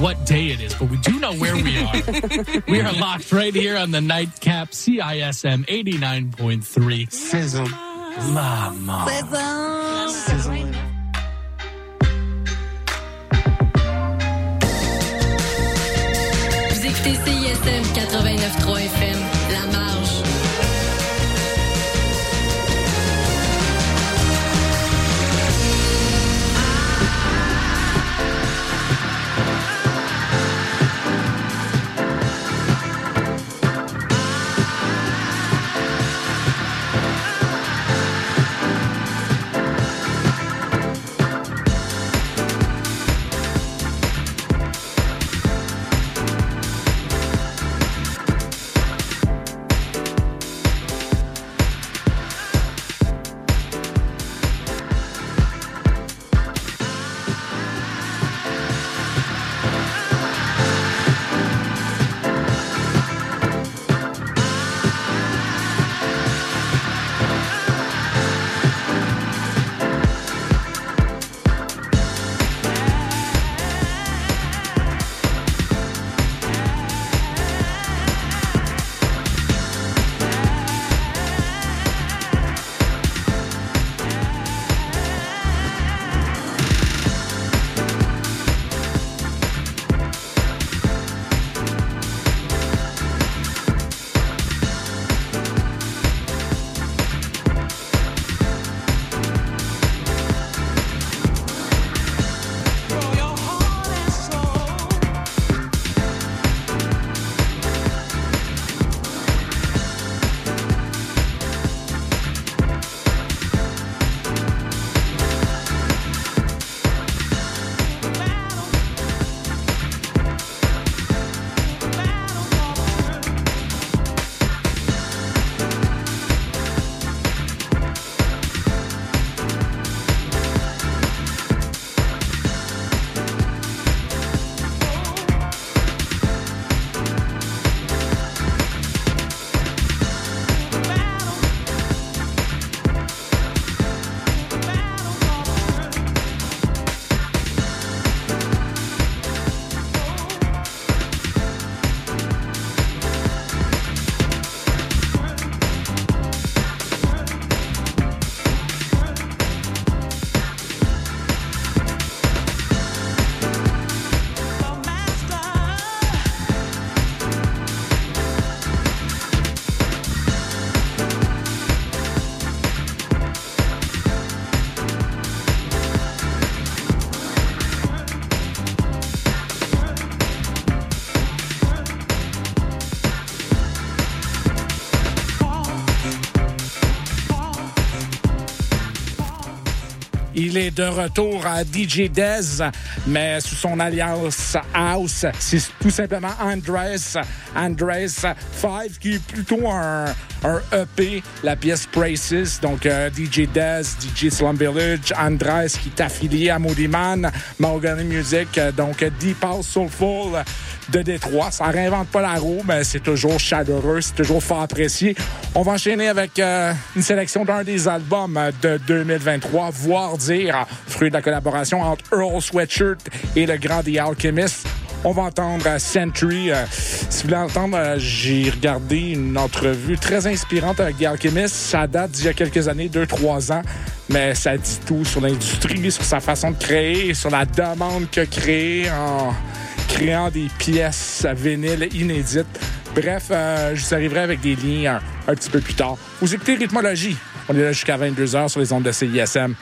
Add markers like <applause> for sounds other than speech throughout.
what day it is, but we do know where we are. we are locked right here on the nightcap CISM 89.3. Sizzle. La mort. Sizzle. Vous écoutez CISM 89.3 FM, La Marge. Il est de retour à DJ Dez, mais sous son alliance House. C'est tout simplement Andres, Andres 5, qui est plutôt un, un EP, la pièce Braces. Donc, euh, DJ Dez, DJ Slum Village, Andres qui est affilié à Moody Man, Mahogany Music, donc Deep House Soulful de Détroit. Ça réinvente pas la roue, mais c'est toujours chaleureux, c'est toujours fort apprécié. On va enchaîner avec euh, une sélection d'un des albums de 2023, voire dire, fruit de la collaboration entre Earl Sweatshirt et le grand The Alchemist. On va entendre euh, Century. Euh, si vous voulez entendre, euh, j'ai regardé une entrevue très inspirante avec The Alchemist. Ça date d'il y a quelques années, deux, trois ans. Mais ça dit tout sur l'industrie, sur sa façon de créer, sur la demande a créée en créant des pièces vinyles inédites. Bref, euh, je vous arriverai avec des liens un, petit peu plus tard. Vous écoutez Rhythmologie. On est là jusqu'à 22h sur les ondes de CISM.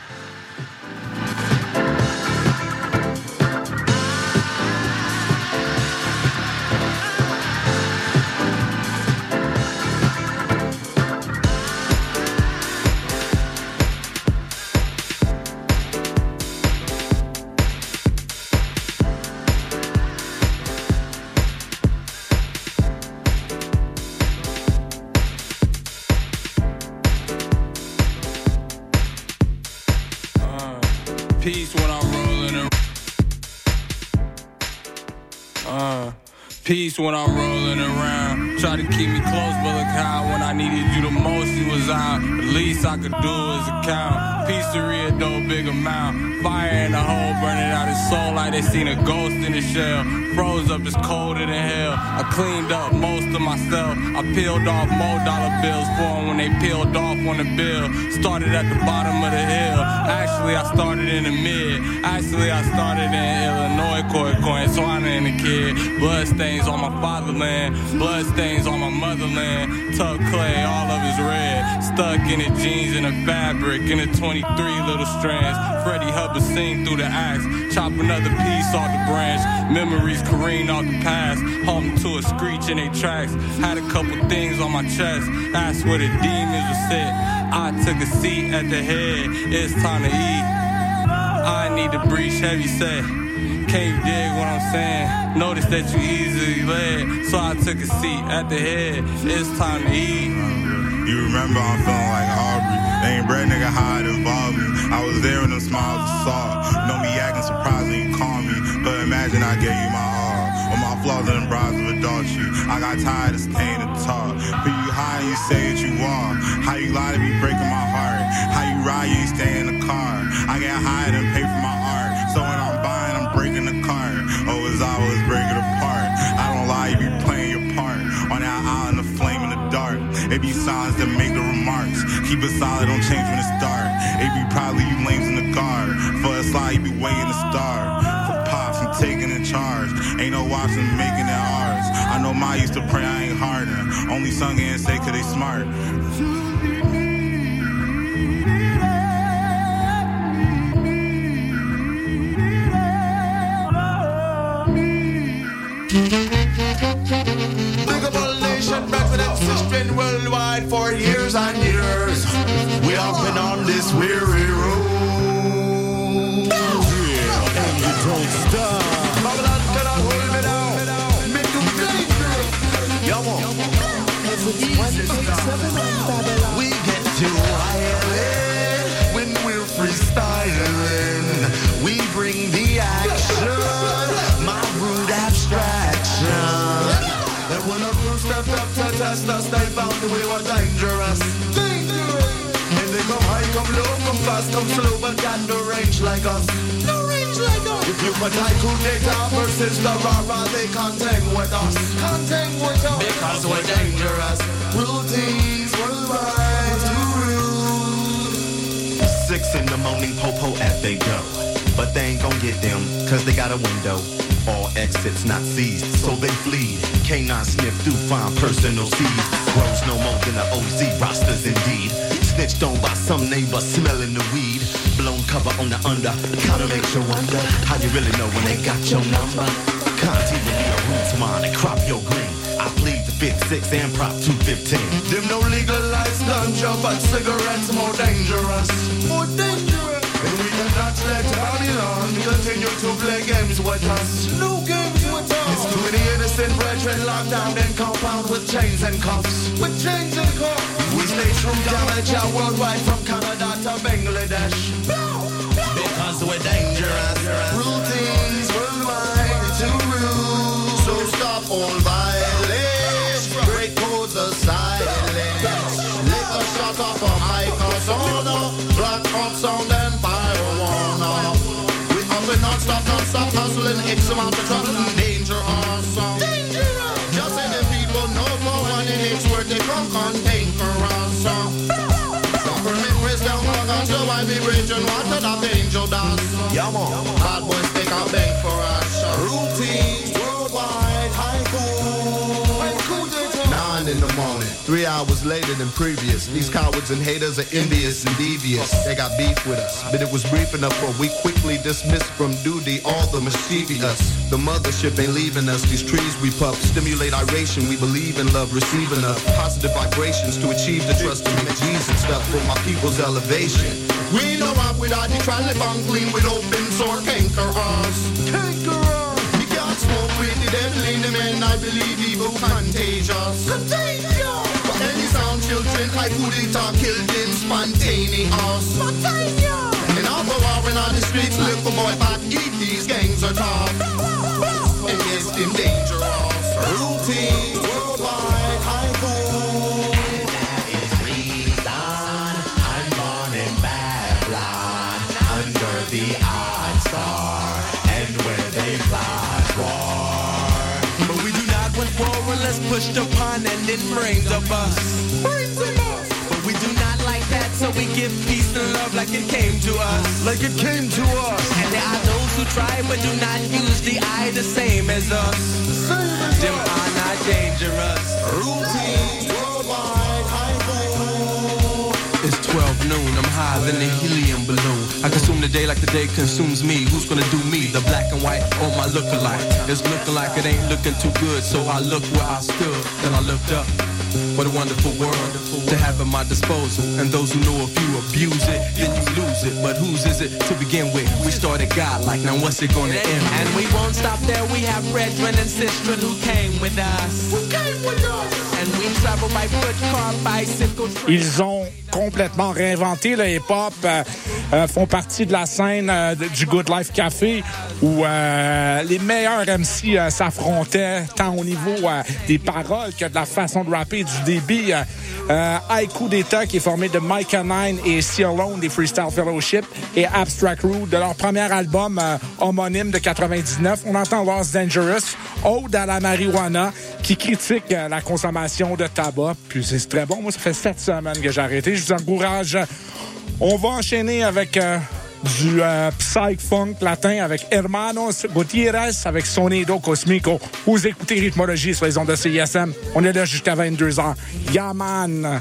When I'm rolling around. Try to keep me close, but look how when I needed you the most, you was out. The least I could do is account. Pizzeria, dough, big amount. Fire in the hole, burning out his soul like they seen a ghost in the shell. Froze up, it's colder than hell. I cleaned up most of myself. I peeled off more dollar bills for them when they peeled off on the bill. Started at the bottom of the hill. Actually, I started in the mid. Actually, I started in Illinois, court coin, swine in the kid. Blood stains on my fatherland. Blood stains on my motherland. Tuck clay, all of his red. Stuck in the jeans and the fabric. In the 23 little strands. Freddie Hubbard sing through the axe. Chop another piece off the branch. Memories careen off the past. Home to a screech in they tracks. Had a couple things on my chest. That's where the demons were sit. I took a seat at the head. It's time to eat. I need to breach heavy set. Can you dig what I'm saying? Notice that you easily led, so I took a seat at the head. It's time to eat. You remember I'm feeling like Aubrey. They ain't bread nigga it involved me. I was there when them smiles I saw. Know me acting surprised when you call me. But imagine I gave you my all. All my flaws and bras of adultery. I got tired of staying to talk. But you high and you say that you are. How you lie to me breaking my heart. How you ride, you stay in the car. I get high and pay It be signs that make the remarks. Keep it solid, don't change when it's dark. It be probably you lames in the guard. For a slide, you be waiting to star. For pops, I'm taking in charge. Ain't no watching making it ours. I know my used to pray I ain't harder. Only sung and say cause they smart. Big up residents, been worldwide for years and years. We have been on this weary road. Yeah, and you don't stop. Babylon cannot hold me down. Make you dangerous. Man. We get too wild when we're freestyling. We bring the action, test us, they found we were dangerous. Dangerous. And they come high, come low, come fast, come slow, but got no range like us. No range like us. If you put Haiku data versus the rara, they contend with us. Contend with us. Because we're dangerous. Routines worldwide to rule. Six in the morning, popo at they go. But they ain't gon' get them, cause they got a window. All exits not seized, so they flee. Canine sniff through fine personal seeds. Grows no more than the OZ rosters indeed. Snitched on by some neighbor smelling the weed. Blown cover on the under, kinda makes you wonder how you really know when they got your number. Can't even be a roots mine and crop your green. I plead the fifth, six, and prop 215. Them no legalized ganja, but cigarettes more dangerous. More dangerous. And we cannot let Babylon continue to play games with us. No games with us. It's too many innocent brethren locked down in compound with chains and cuffs. With chains and cuffs. We stay true damage out worldwide from Canada to Bangladesh. Because we're dangerous. Routines worldwide to rule. So stop all violence, break codes of silence. Lick a shot off a microphone, black pop sound Stop! Stop! Stop! hustling, X amount of trouble, danger awesome. Dangerous. Just say the people know for when it makes work, they from contagious. Government race down, so I be raging, wanted a angel dance. Yeah. Bad boys, take a beg for us. Three hours later than previous. These cowards and haters are envious and devious. They got beef with us, but it was brief enough for we quickly dismissed from duty all the mischievous. The mothership ain't leaving us. These trees we puff stimulate iration. We believe in love, receiving enough positive vibrations to achieve the trust make Jesus stuff for my people's elevation. We know up with our bunk clean with open sore canker us. Canker us. We can't smoke with the devil in the men. I believe evil contagious. Contagious children I wouldn't have killed him spontaneous. And I'll go out on the streets Look for boy back Eat these gangs are tough And just in danger of Routine. The pun and then bring the bus. But we do not like that, so we give peace and love like it came to us. Like it came to us. And there are those who try but do not use the eye the same as us. Them are not dangerous. Routine, worldwide, It's 12 noon, I'm higher than a helium balloon. I consume the day like the day consumes me. Who's gonna do me? The black and white or my look-alike? It's looking like it ain't looking too good, so I look where I stood. Then I looked up. What a wonderful world to have at my disposal. And those who know if you abuse it, then you lose it. But whose is it to begin with? We started God like, now what's it gonna end with? And we won't stop there. We have brethren and sistren who came with us. Who came with us? And we travel by foot, car, bicycle, train. Ils ont complètement réinventé le hip-hop, euh, euh, font partie de la scène euh, du Good Life Café où euh, les meilleurs MC euh, s'affrontaient tant au niveau des paroles que de la façon de rapper, du débit. Haiku d'État qui est formé de Micah Nine et C Alone des Freestyle Fellowship et Abstract Rude de leur premier album homonyme de 99. On entend Lost Dangerous, Ode à la marijuana qui critique la consommation de tabac. Puis c'est très bon. Moi, ça fait sept semaines que j'ai arrêté. Je vous encourage. On va enchaîner avec euh, du euh, psych funk latin avec Hermanos Gutierrez avec Sonido Cosmico. Vous écoutez Rythmologie sur les ondes de CISM. On est là jusqu'à 22h. Yaman!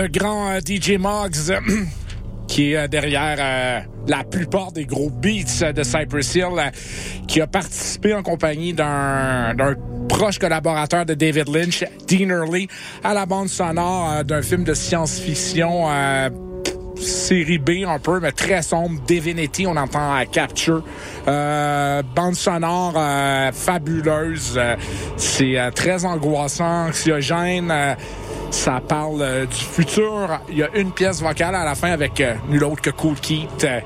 Le grand euh, DJ Moggs, <clears throat> qui est euh, derrière euh, la plupart des gros beats de Cypress Hill, qui a participé en compagnie d'un proche collaborateur de David Lynch, Dean Early, à la bande sonore d'un film de science-fiction série B un peu, mais très sombre. Divinity, on entend Capture. Bande sonore fabuleuse. C'est très angoissant, anxiogène. Ça parle euh, du futur. Il y a une pièce vocale à la fin avec euh, nul autre que Cool Keith. euh,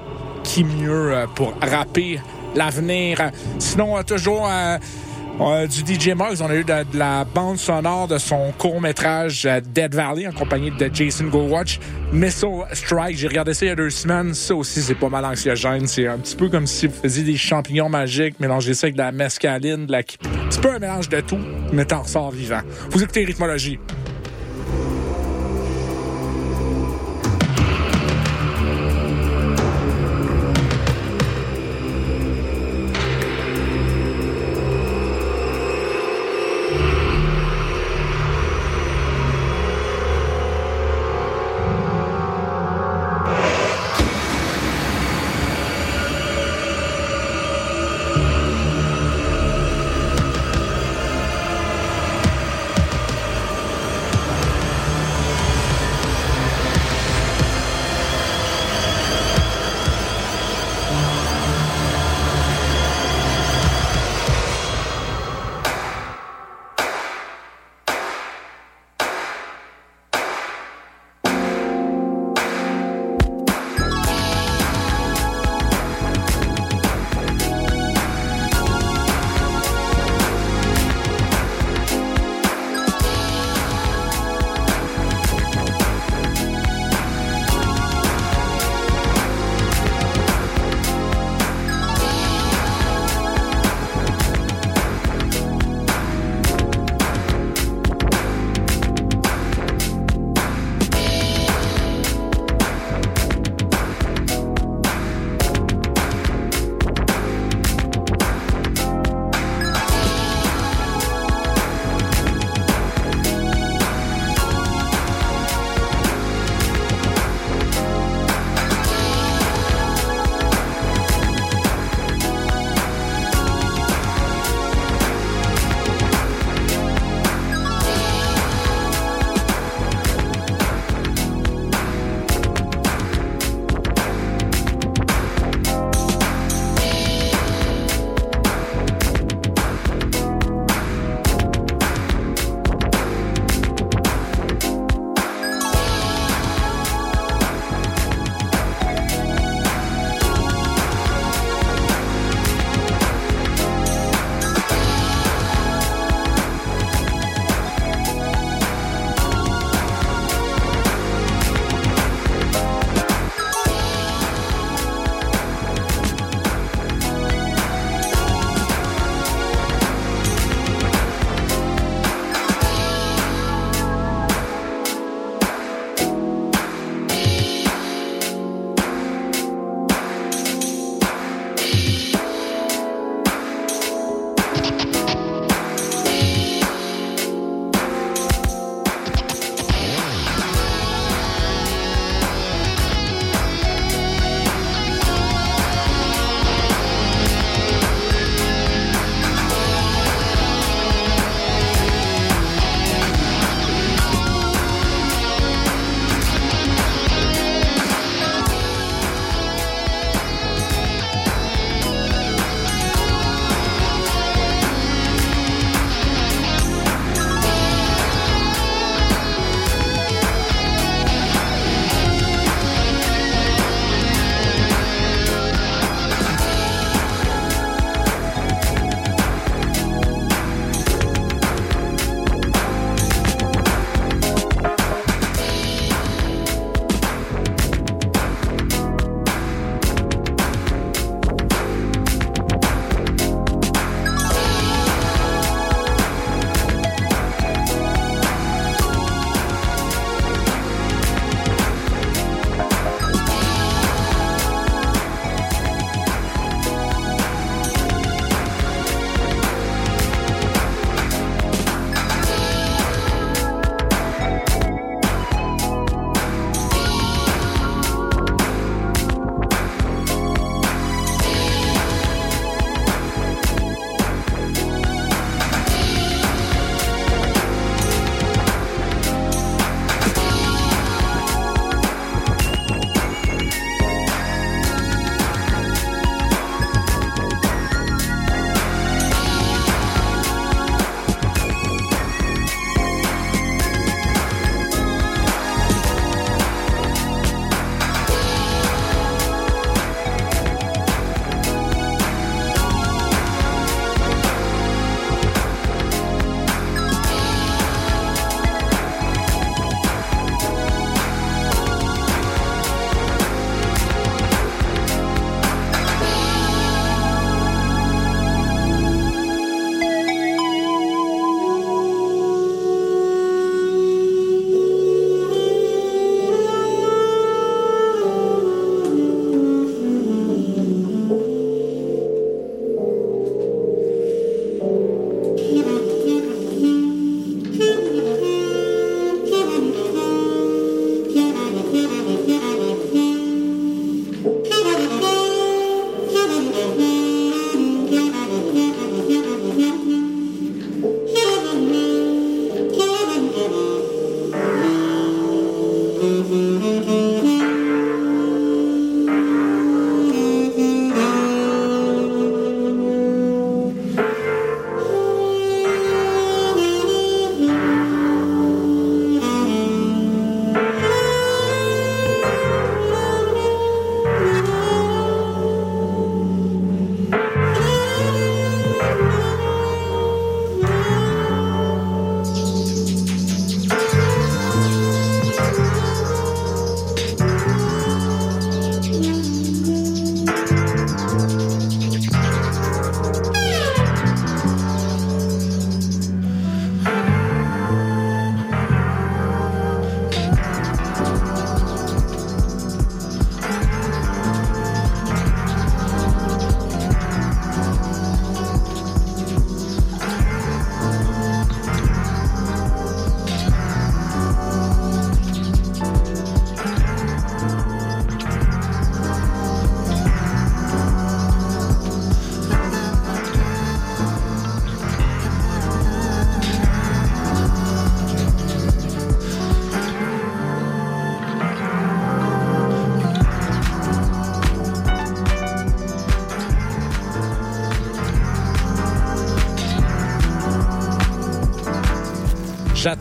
qui mieux pour rapper l'avenir. Sinon, toujours du DJ Muggs, on a eu de, la bande sonore de son court-métrage Dead Valley en compagnie de Jason Goldwatch. Missile Strike, j'ai regardé ça il y a deux semaines. Ça aussi, c'est pas mal anxiogène. C'est un petit peu comme si vous faisiez des champignons magiques, mélangez ça avec de la mescaline, de la... C'est un mélange de tout, mais t'en ressors vivant. Vous écoutez Rhythmologie.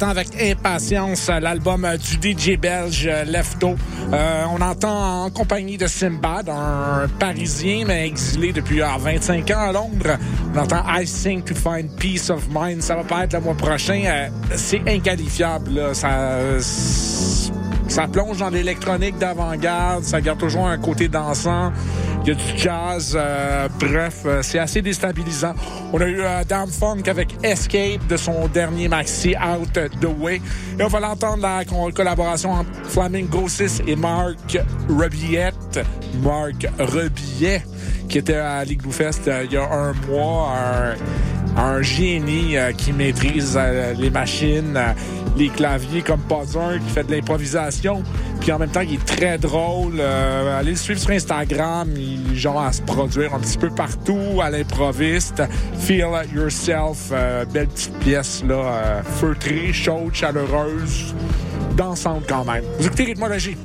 Avec impatience l'album du DJ belge Lefto. Euh, on entend en compagnie de Simbad, un Parisien mais exilé depuis 25 ans à Londres. On entend I Sing to Find Peace of Mind. Ça va pas être le mois prochain. Euh, c'est inqualifiable. Là. Ça, ça plonge dans l'électronique d'avant-garde. Ça garde toujours un côté dansant. Il y a du jazz. euh, bref, euh, c'est assez déstabilisant. On a eu euh, Damn Funk avec Escape de son dernier maxi Out the Way. Et on va l'entendre la co- collaboration entre Flamingo 6 et Marc Rebillette. Marc Rebillet, qui était à l'Igloo Fest euh, il y a un mois. Un, génie euh, qui maîtrise euh, les machines, les claviers comme pas un, qui fait de l'improvisation, puis en même temps, il est très drôle. Euh, allez le suivre sur Instagram, il genre à se produire un petit peu partout à l'improviste. Feel Yourself, euh, belle petite pièce là, euh, feutrée, chaude, chaleureuse, dansante quand même. Vous écoutez Rythmologie.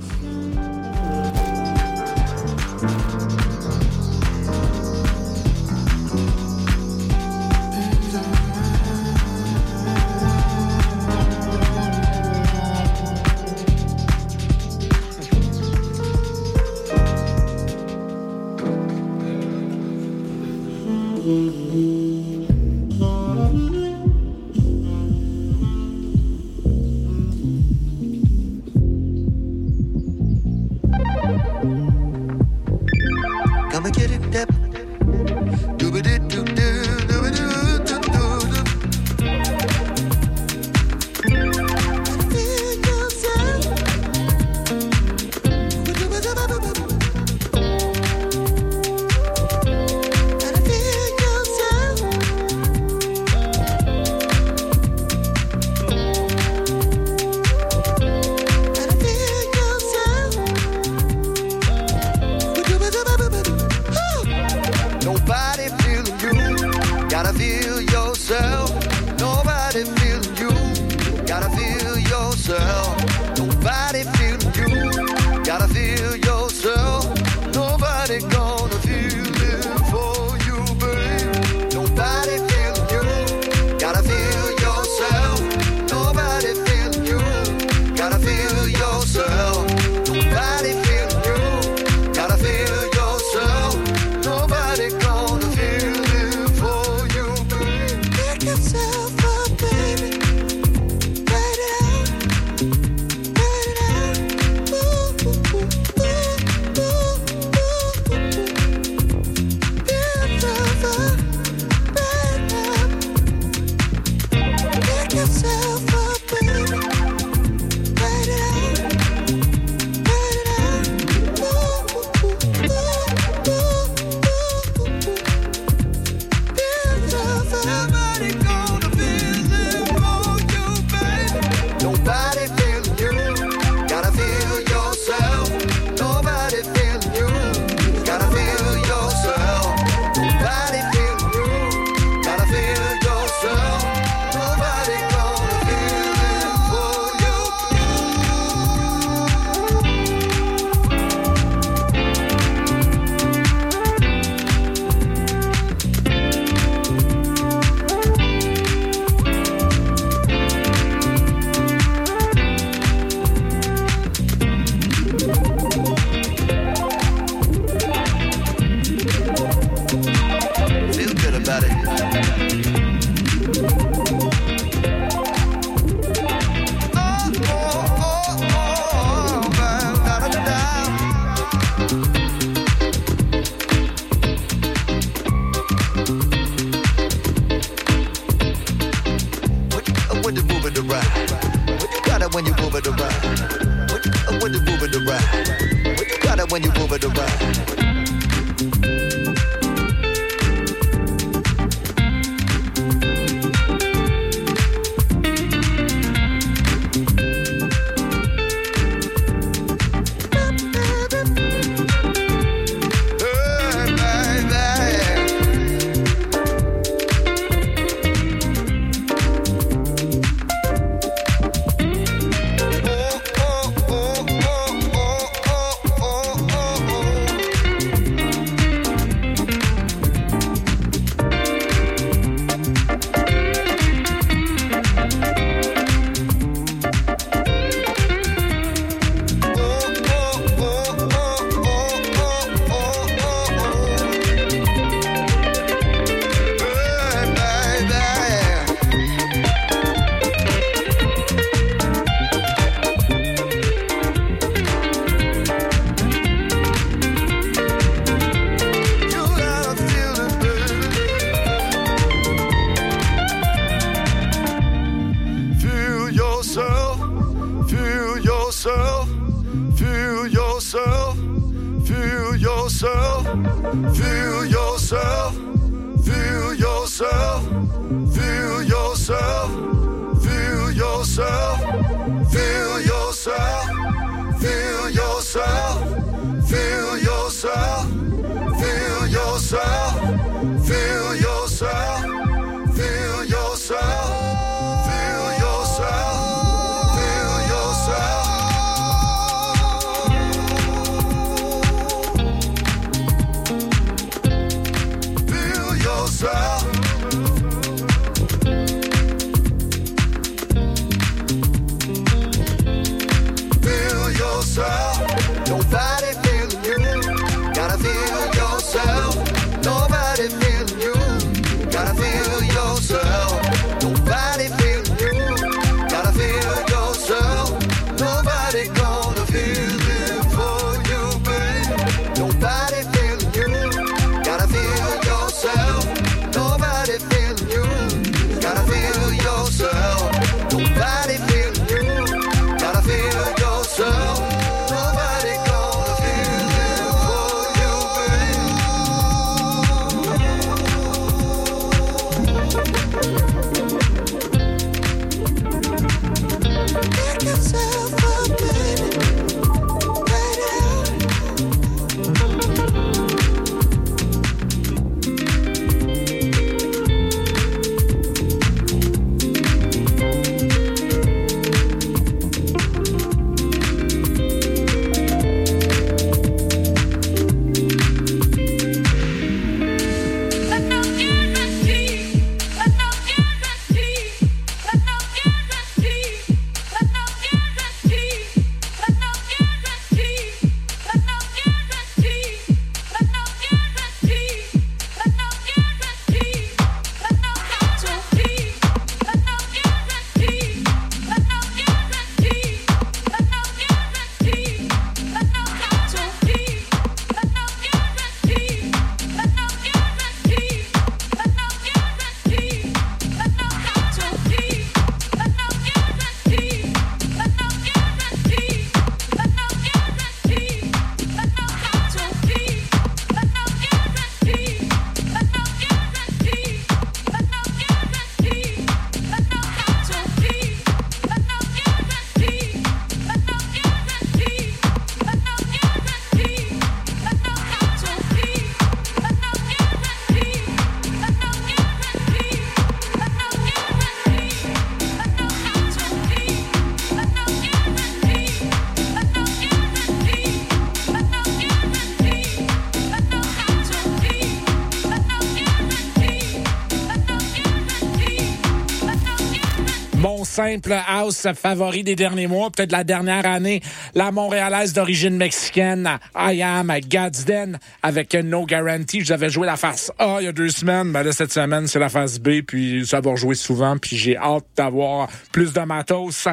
Simple house favori des derniers mois, peut-être la dernière année, la Montréalaise d'origine mexicaine, I Am God's Den, avec No Guarantee. J'avais joué la face A il y a deux semaines, mais là, cette semaine, c'est la face B, puis ça va rejouer souvent, puis j'ai hâte d'avoir plus de matos.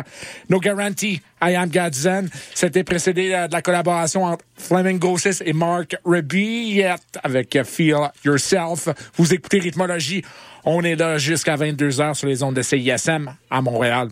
No Guarantee, I Am God's Den. C'était précédé euh, de la collaboration entre Flamingo 6 et Mark Rebillet avec Feel Yourself. Vous écoutez Rhythmologie. On est là jusqu'à 22h sur les ondes de CISM à Montréal.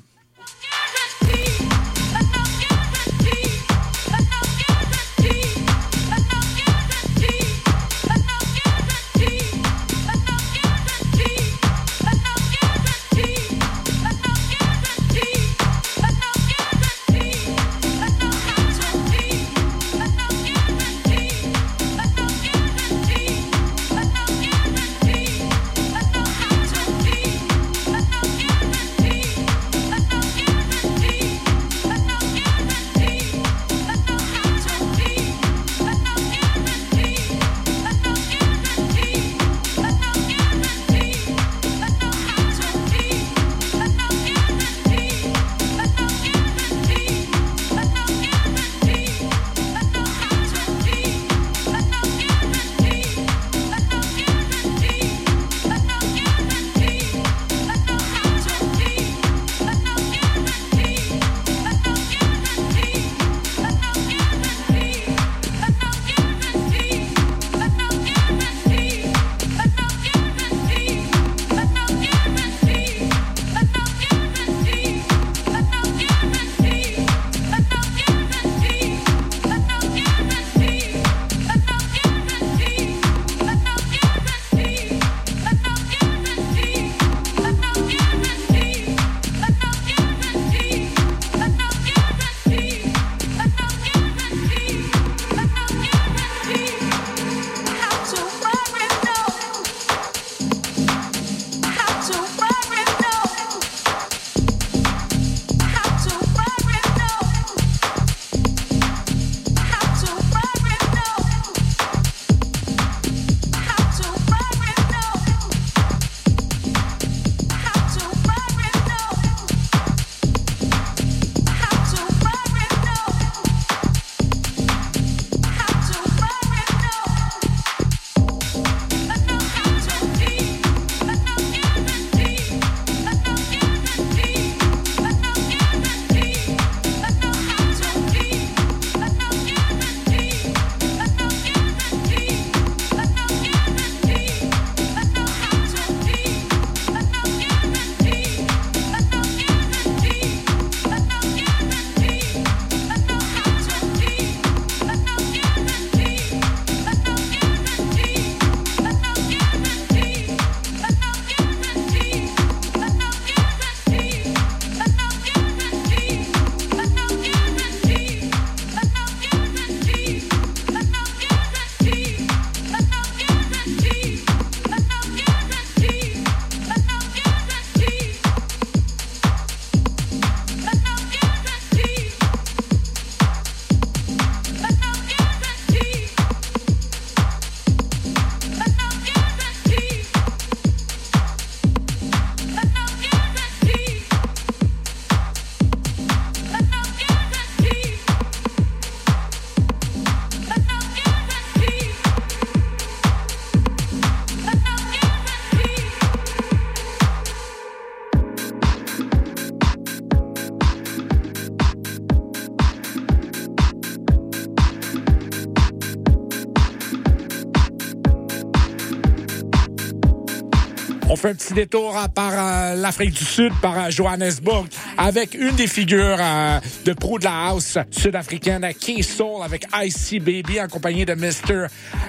fait un petit détour par euh, l'Afrique du Sud, par euh, Johannesburg, avec une des figures euh, de pro de la house sud-africaine, Key Soul, avec Icy Baby, accompagné de Mr.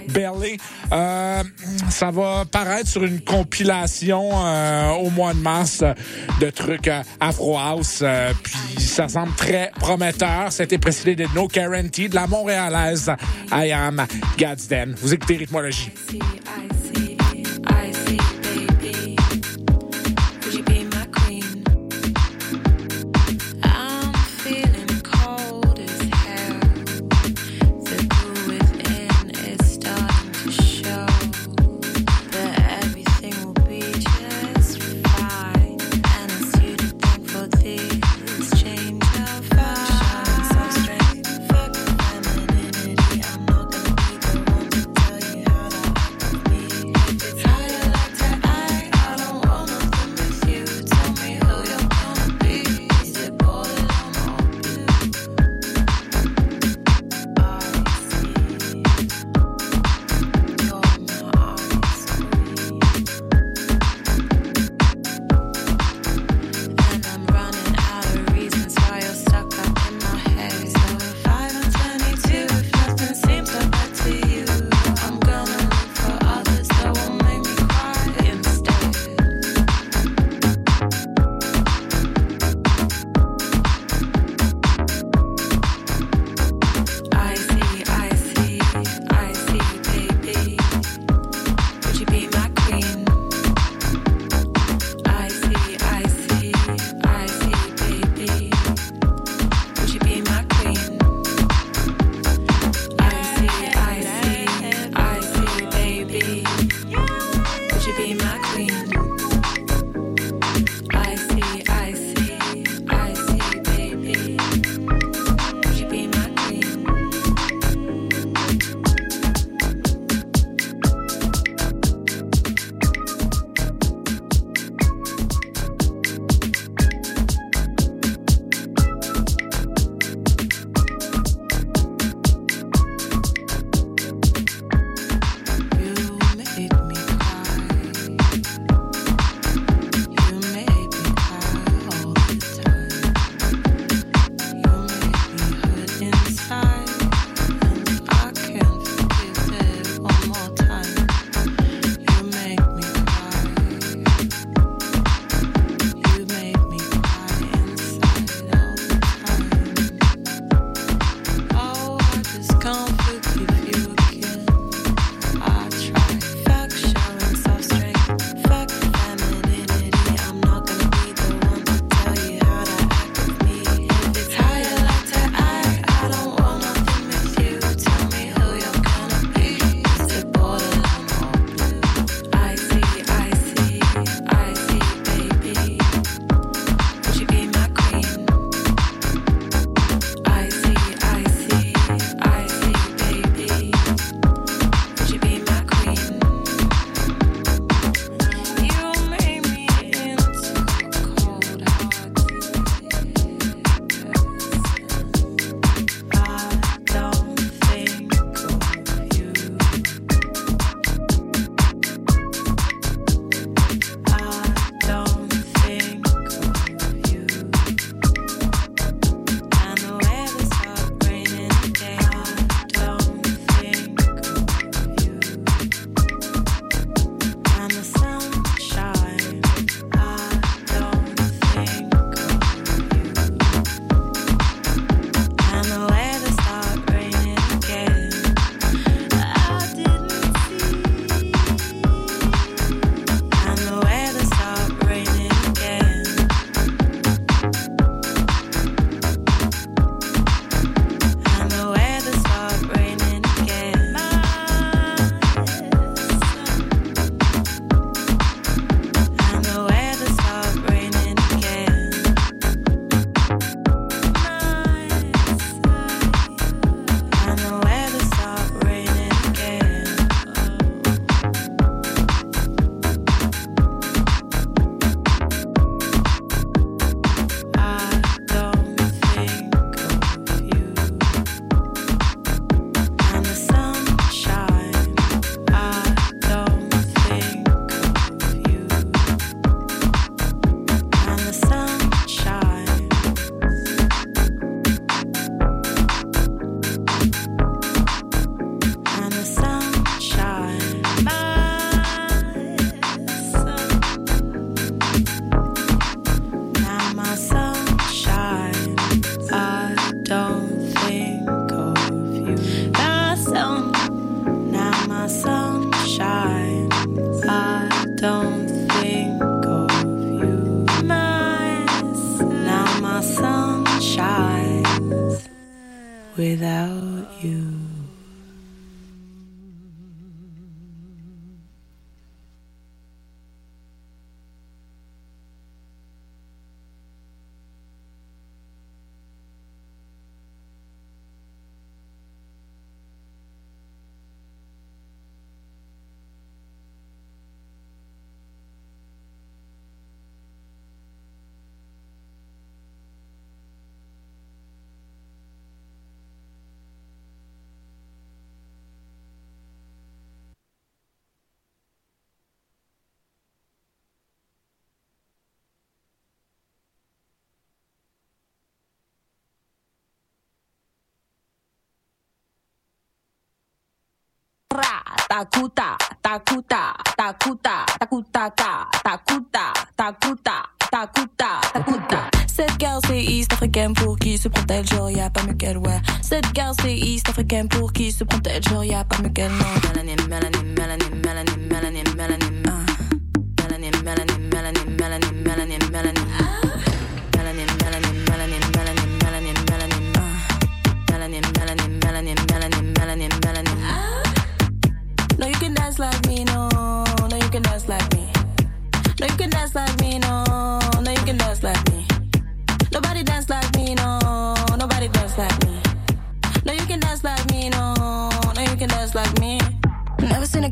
Belly. Euh, ça va paraître sur une compilation euh, au mois de mars de trucs Afro House. Puis ça semble très prometteur. C'était précédé de No Guarantee, de la montréalaise I Am Gadsden. Vous écoutez Rhythmologie. Takuta, takuta, takuta, takuta, ta, takuta, takuta, takuta, takuta. Cette girl c'est East africaine pour qui se protège, genre y'a pas mieux qu'elle, ouais. Cette girl c'est East africaine pour qui se protège, genre y'a pas mieux qu'elle, non. Melanin, melanin, melanin, melanin, melanin, melanin,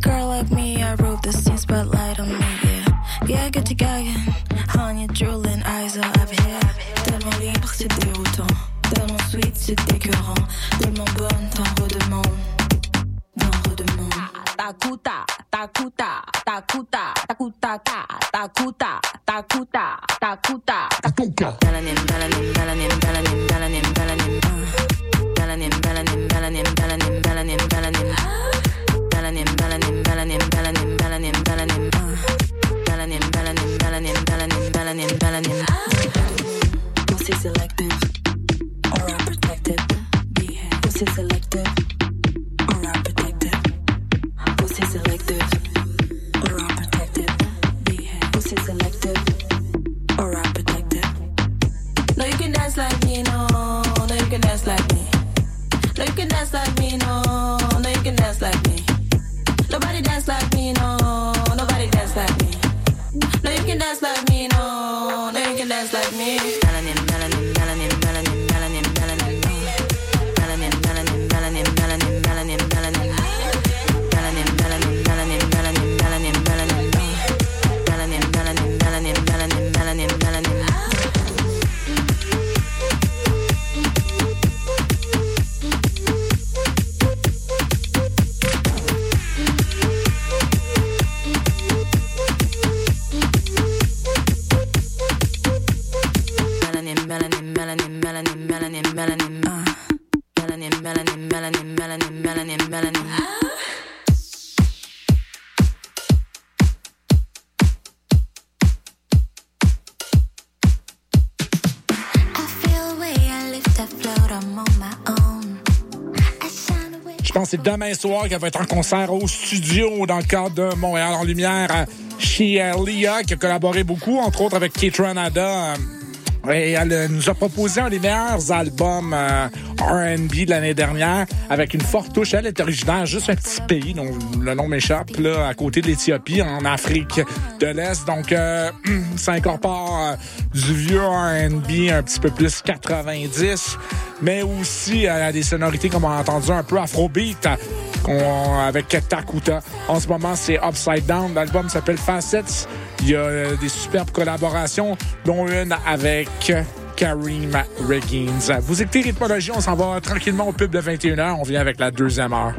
girl like me. I wrote the scene spotlight on me, yeah. Get you gagging. Honey, drooling, eyes are up here. Tellement libre, c'est déroutant. Tellement sweet, c'est écœurant. Tellement bonne, t'en redemande. T'en redemande. Takuta, takuta, takuta, takuta, ta, takuta, takuta, takuta, takuta. Melanin, melanin, melanin, demain soir qu'elle va être en concert au studio dans le cadre de Montréal en Lumière euh, chez euh, Lia, qui a collaboré beaucoup, entre autres avec Kate Ranada. Et elle euh, nous a proposé un des meilleurs albums euh, R&B de l'année dernière, avec une forte touche. Elle est originaire juste un petit pays, dont le nom m'échappe, là, à côté de l'Éthiopie, en Afrique de l'Est. Donc, euh, <clears throat> ça incorpore euh, du vieux R&B un petit peu plus 90, mais aussi des sonorités, comme on a entendu, un peu afrobeat, avec Takuta. En ce moment, c'est Upside Down. L'album s'appelle Facets. Il y a euh, des superbes collaborations, dont une avec Kareem Riggins. Vous écoutez Rythmologie, on s'en va tranquillement au pub de 21h. On vient avec la deuxième heure.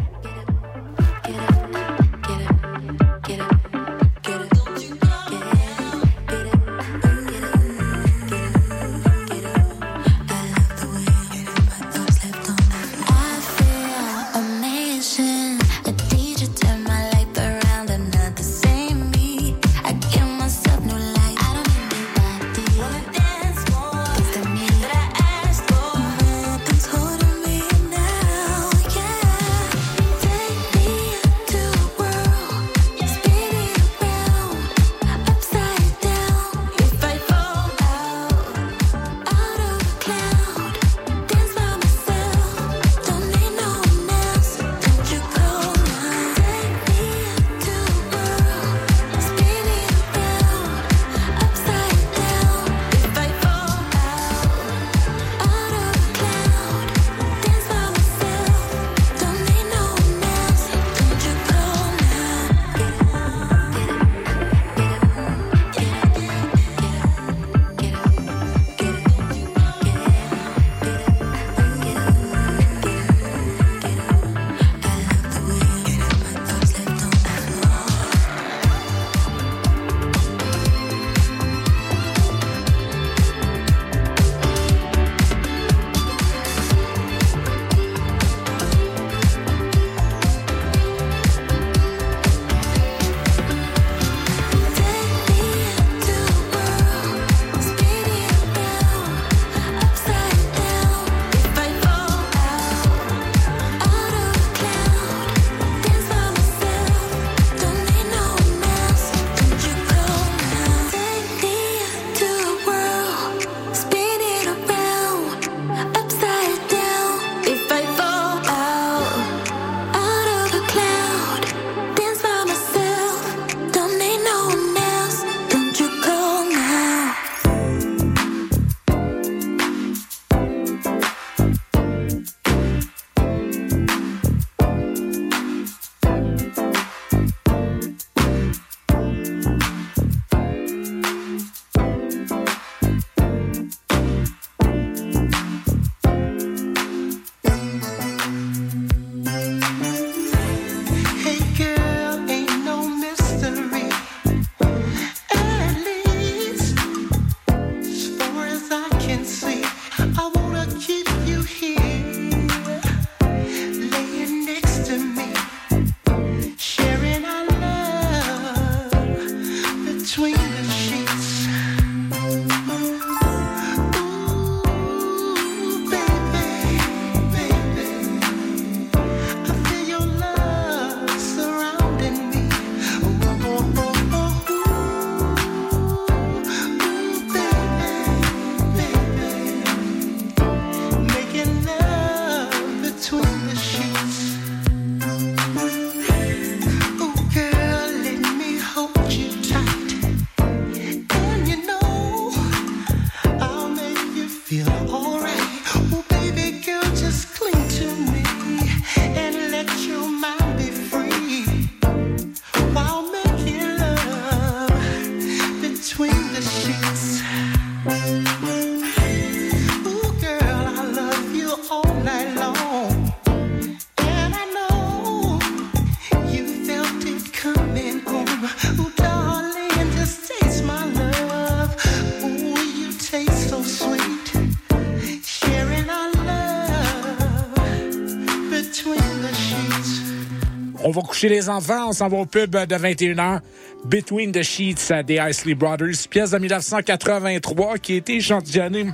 On va coucher les enfants, on s'en va au pub de 21h. Between the Sheets euh, des Isley Brothers, pièce de 1983 qui a été échantillonnée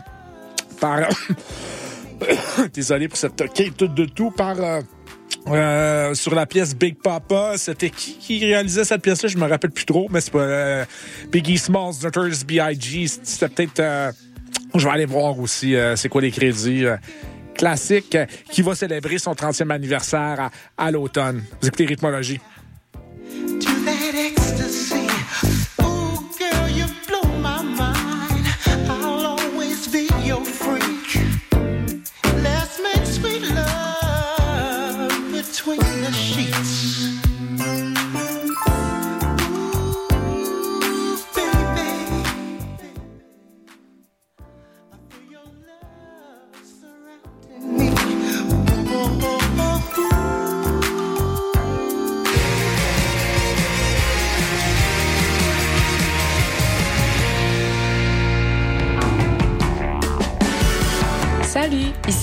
par. <coughs> Désolé pour cette quête de tout par. euh, euh, sur la pièce Big Papa, c'était qui qui réalisait cette pièce-là? Je me rappelle plus trop, mais c'est pas euh, Biggie Smalls, Notorious B.I.G. C'était peut-être... euh, je vais aller voir aussi euh, c'est quoi les crédits. Classique qui va célébrer son 30e anniversaire à, l'automne. Vous écoutez Rythmologie. to.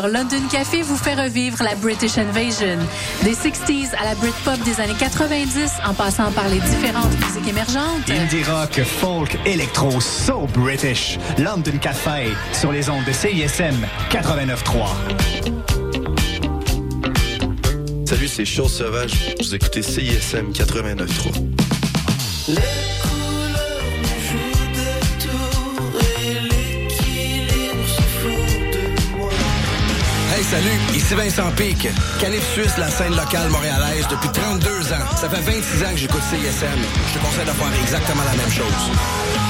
20h, London Café vous fait revivre la British Invasion. Des 60s à la Britpop des années 90, en passant par les différentes musiques émergentes. Indie rock, folk, électro, so British. London Café sur les ondes de CISM 89.3. Salut, c'est Chose Sauvage. Vous écoutez CISM 89.3. Vincent Pic. Calif Suisse, la scène locale montréalaise depuis 32 ans. Ça fait 26 ans que j'écoute CISM. Je te conseille de exactement la même chose.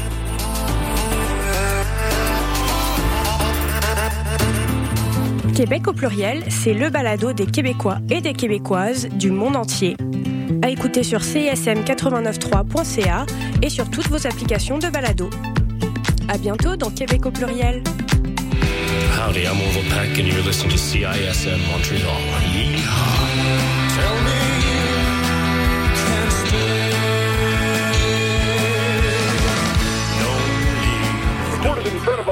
Québec au pluriel, c'est le balado des Québécois et des Québécoises du monde entier. À écouter sur csm893.ca et sur toutes vos applications de balado. À bientôt dans Québec au pluriel. Howdy, I'm Orville Peck, and you're listening to CISM Montreal. Yeehaw. Tell me you can't stay. Recorded in front of a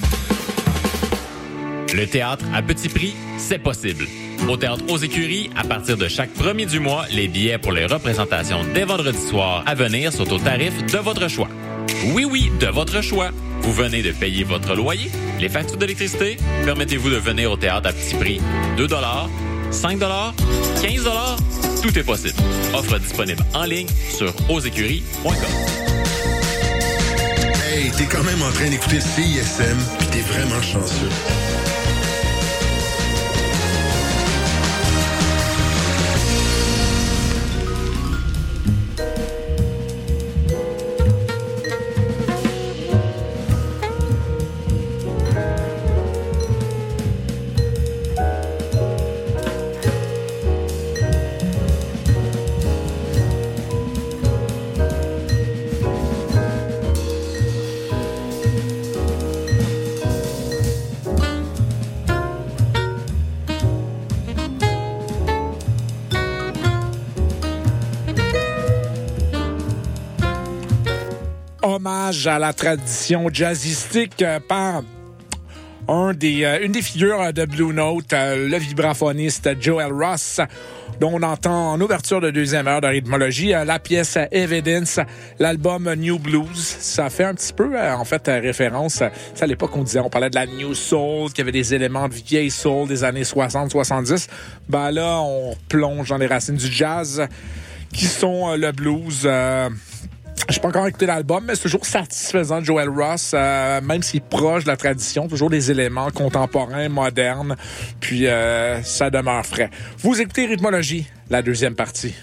Le théâtre à petit prix, c'est possible. Au théâtre aux écuries, à partir de chaque premier du mois, les billets pour les représentations dès vendredi soir à venir sont au tarif de votre choix. Oui, oui, de votre choix. Vous venez de payer votre loyer, les factures d'électricité. Permettez-vous de venir au théâtre à petit prix. 2 5 15 tout est possible. Offre disponible en ligne sur ausécuries.com. Hey, t'es quand même en train d'écouter CISM, puis t'es vraiment chanceux. À la tradition jazzistique euh, par euh, une des figures de Blue Note, euh, le vibraphoniste Joel Ross, dont on entend en ouverture de deuxième heure de rythmologie la pièce Evidence, l'album New Blues. Ça fait un petit peu, en fait, référence. C'est à l'époque on disait, on parlait de la New Soul, qui avait des éléments de vieille soul des années 60-70. Ben là, on plonge dans les racines du jazz, qui sont le blues. Je pas encore écouté l'album, mais c'est toujours satisfaisant Joel Ross, euh, même s'il est proche de la tradition, toujours des éléments contemporains, modernes, puis euh, ça demeure frais. Vous écoutez Rhythmologie, la deuxième partie.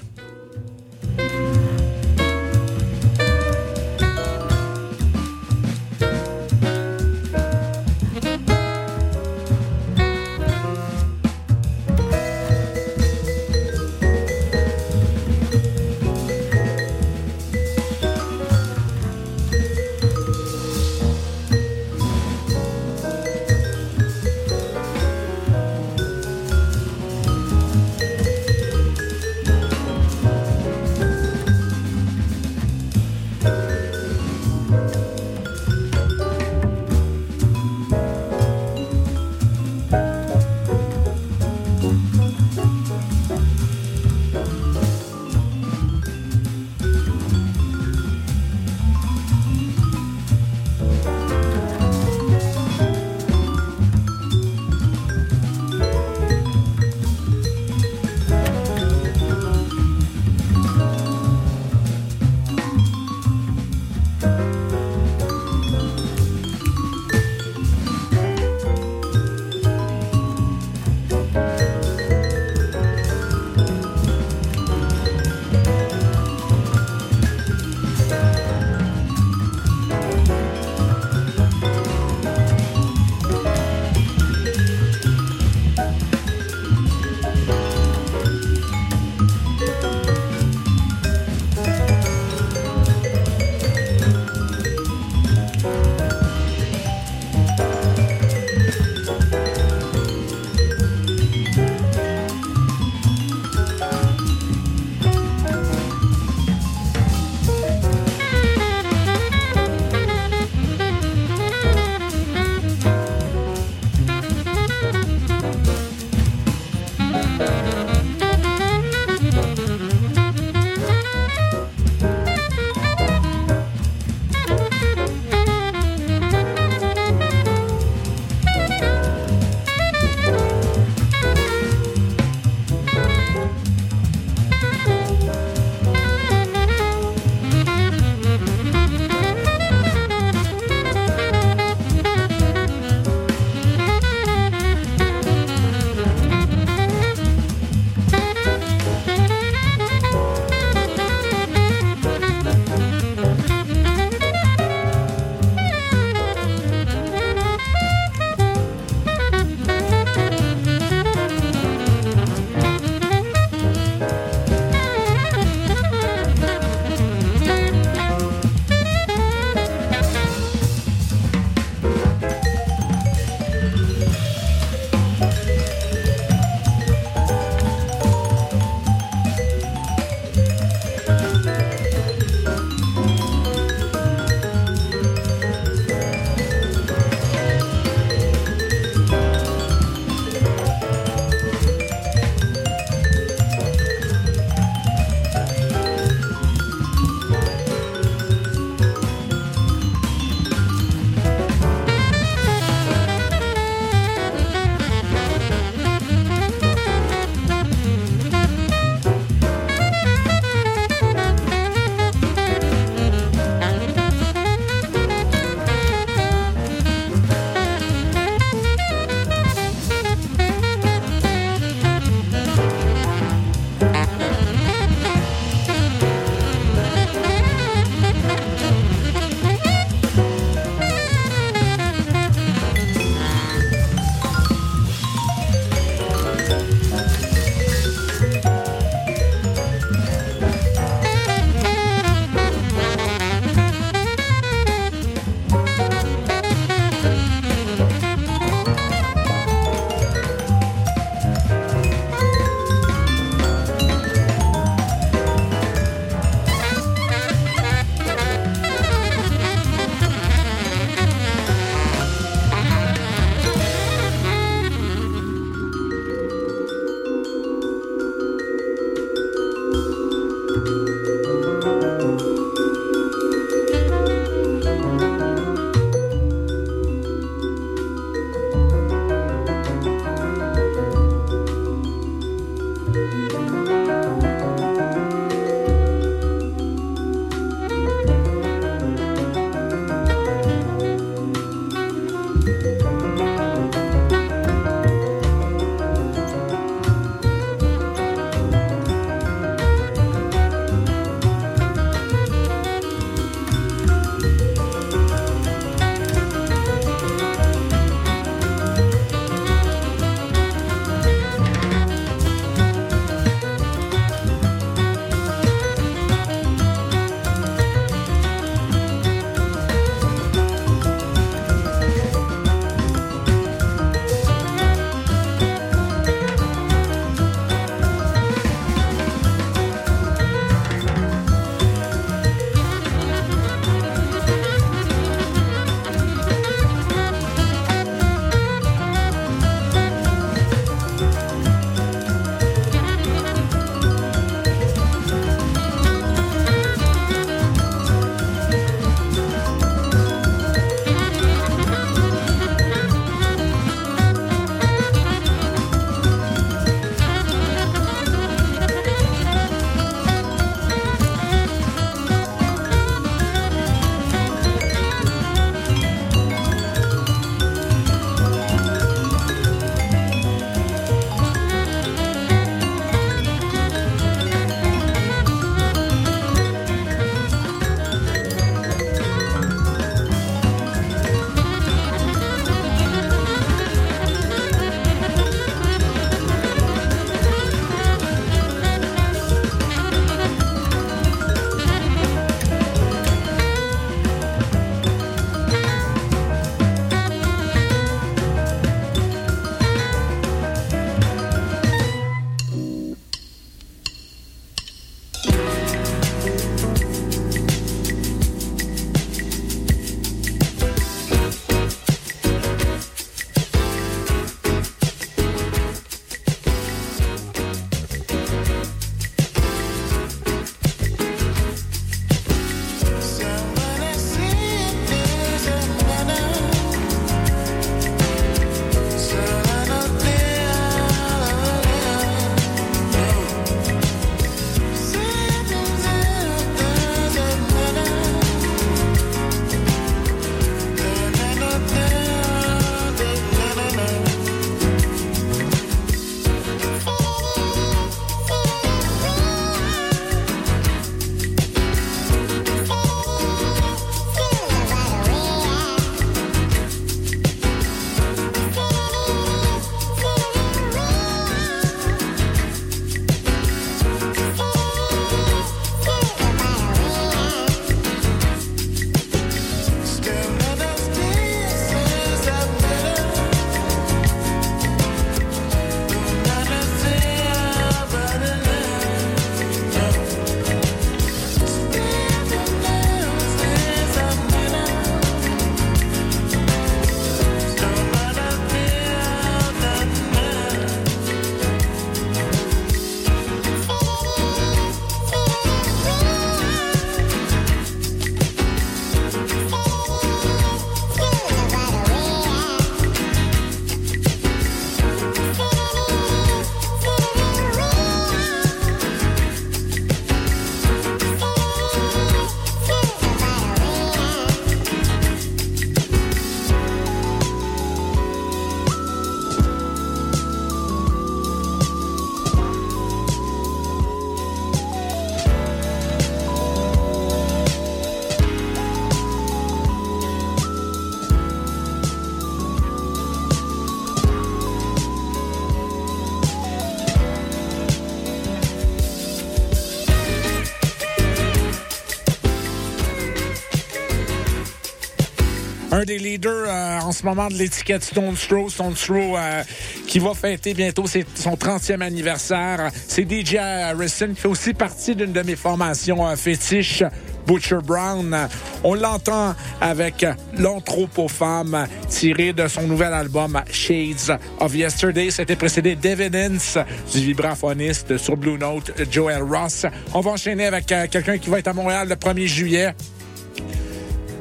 Un des leaders euh, en ce moment de l'étiquette Stone Throw. Stone Throw euh, qui va fêter bientôt son 30e anniversaire. C'est DJ Harrison qui fait aussi partie d'une de mes formations euh, fétiches. Butcher Brown. On l'entend avec L'Anthropophame tiré de son nouvel album Shades of Yesterday. C'était précédé d'Evidence du vibraphoniste sur Blue Note, Joel Ross. On va enchaîner avec euh, quelqu'un qui va être à Montréal le 1er juillet.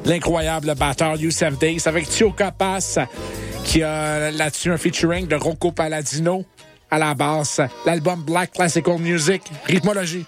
L'incroyable batteur Youssef Days avec Tio Capas qui a là-dessus un featuring de Rocco Palladino à la basse. L'album Black Classical Music, Rhythmologie.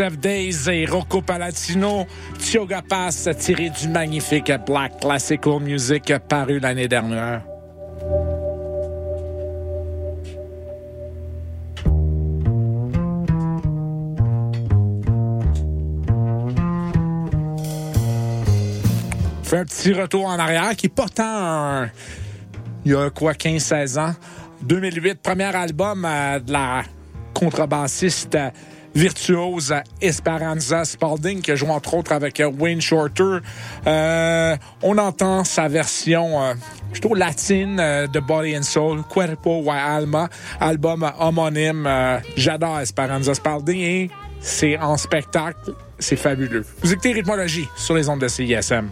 Youssef Days et Rocco Palatino, Tioga Pass, tiré du magnifique Black Classical Music paru l'année dernière. fait un petit retour en arrière qui est il y a quoi 15-16 ans 2008 premier album euh, de la contrebassiste virtuose Esperanza Spalding qui a joué entre autres avec euh, Wayne Shorter. Euh, on entend sa version euh, plutôt latine de Body and Soul Cuerpo y Alma album homonyme j'adore Esperanza Spalding et c'est en spectacle c'est fabuleux. Vous écoutez Rythmologie sur les ondes de CISM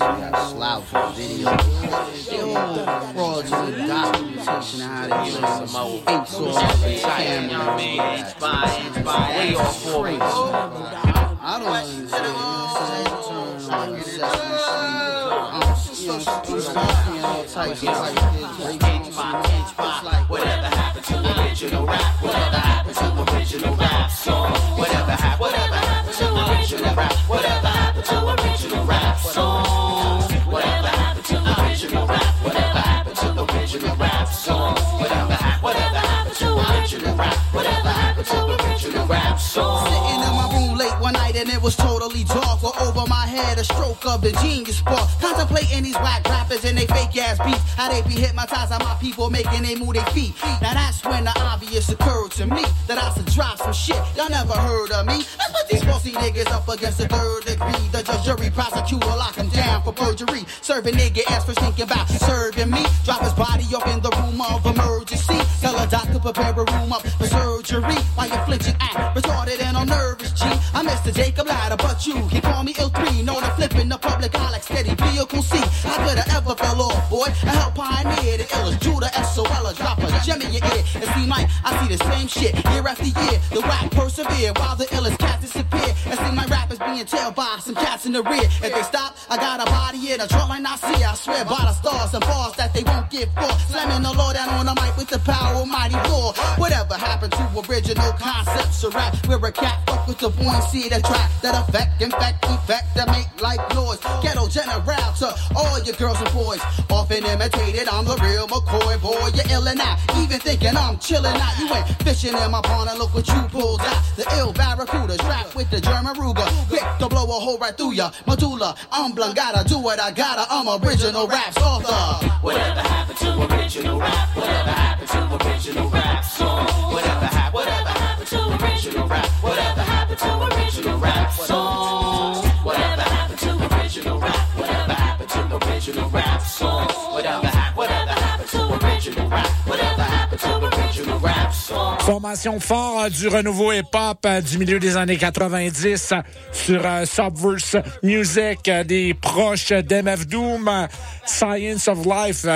out for videos. They all fraudulent documentation out here. All up the camera. Inch by inch by way off for I don't understand. You know what I'm saying? Turn on the sesame street. You know, you know, all types of like Inch by inch by whatever happened to original rap? Whatever happened to original rap song? Whatever happened? Whatever happened to original rap? Whatever original rap song? Whatever happened? Whatever happened to original rap? Whatever happened to original rap song? And it was totally dark. Or over my head, a stroke of the genius spark. Contemplating these whack rappers and they fake ass beats. How they be hypnotized by my people making they move their feet. Now that's when the obvious occurred to me that I should drop some shit. Y'all never heard of me. Let's put these bossy niggas up against the third degree. The judge, jury, prosecutor lock him down for perjury. Serving nigga ass for thinking about serving me. Drop his body up in the room of emergency. Tell a doctor prepare a room up for surgery. While you flinching act retarded and I'm nervous, G. I'm Mr. Jacob Ladder, but you can call me ill three. Known to flip in the public eye like steady vehicle C. How could I ever fell off, boy? I help pioneer the illest Judah SOL. Drop a gem in your ear. And see, Mike, I see the same shit year after year. The rap persevere while the illest cats disappear. And see my rappers being tailed by some cats in the rear. If they stop, I got a body in a trunk like I see. I swear by the stars and bars that they won't give for. Slamming the law down on the mic with the power of mighty Lord. Whatever happened to original concepts of rap? We're a cat fuck with the buoyancy that that affect, infect, effect that make life noise. Ghetto general to all your girls and boys. Often imitated, I'm the real McCoy boy. You're illin' out, even thinking I'm chillin' out. You ain't fishing in my pond and look what you pulled out. The ill barracuda strapped with the German Ruger. Quick to blow a hole right through ya. Medulla, I'm blunt, gotta do what I gotta. I'm original raps author. Whatever happened to original rap? Whatever happened to original rap song? Whatever happened? Whatever happened to original rap? Whatever happened to original rap song? Whatever happened to original rap? Whatever happened to original rap song? Whatever? Whatever Formation fort euh, du renouveau hip-hop euh, du milieu des années 90 euh, sur Subverse Music, des proches d'MF Doom, Science of Life,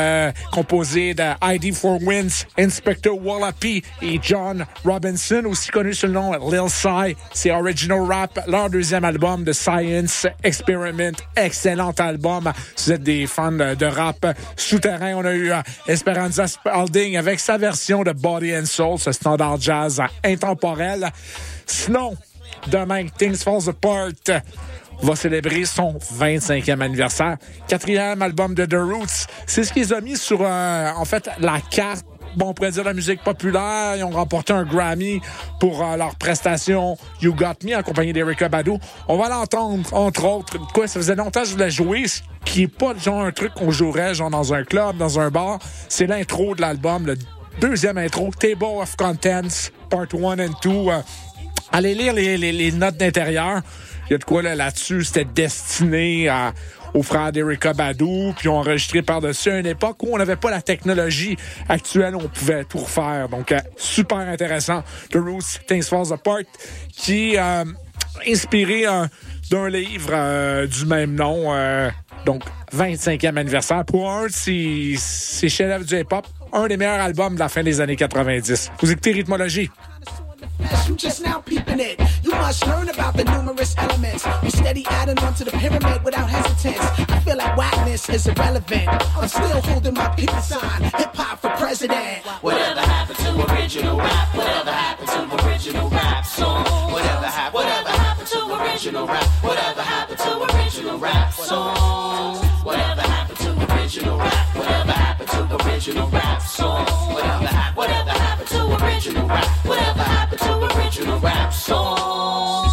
composé de ID4 Wins, Inspector Wallopy et John Robinson, aussi connu sous le nom Lil Psy. C'est Original Rap, leur deuxième album de Science Experiment. Excellent album. Si vous êtes des fans de, rap souterrain, on a eu Esperanza Spalding avec sa version de Body and Soul, ce standard jazz intemporel. Sinon, demain, Things Falls Apart va célébrer son 25e anniversaire. Quatrième album de The Roots. C'est ce qu'ils ont mis sur, euh, en fait, la carte bon, on pourrait dire la musique populaire. Ils ont remporté un Grammy pour euh, leur prestation You Got Me en compagnie d'Erika Badu. On va l'entendre, entre autres. Quoi, ça faisait longtemps que je voulais jouer, ce qui est pas genre un truc qu'on jouerait genre dans un club, dans un bar. C'est l'intro de l'album, le deuxième intro, Table of Contents, Part 1 and 2. Euh, allez lire les, les- les notes d'intérieur. Il y a de quoi là, là-dessus. C'était destiné à, aux frères d'Erika Badu, puis ont enregistré par-dessus à une époque où on n'avait pas la technologie actuelle, on pouvait tout refaire. Donc, euh, super intéressant. The Roots, Things Falls Apart, qui euh, inspiré euh, d'un livre euh, du même nom. donc, 25e anniversaire. Pour un de ses, ses chefs-d'œuvre du hip-hop, un des meilleurs albums de la fin des années 90. Vous écoutez Rythmologie. You just now peeping it. You must learn about the numerous elements. You steady adding on to the pyramid without hesitance. I feel like whackness is irrelevant. I'm still holding my peace sign. Hip hop for president. Whatever happened to original rap? Whatever happened to original rap song? Whatever happened? Whatever happened to original rap? Whatever happened to original rap song? Whatever happened to original rap? Whatever happened to original rap song? Whatever? Whatever happened to original rap? Whatever happened to original rap song?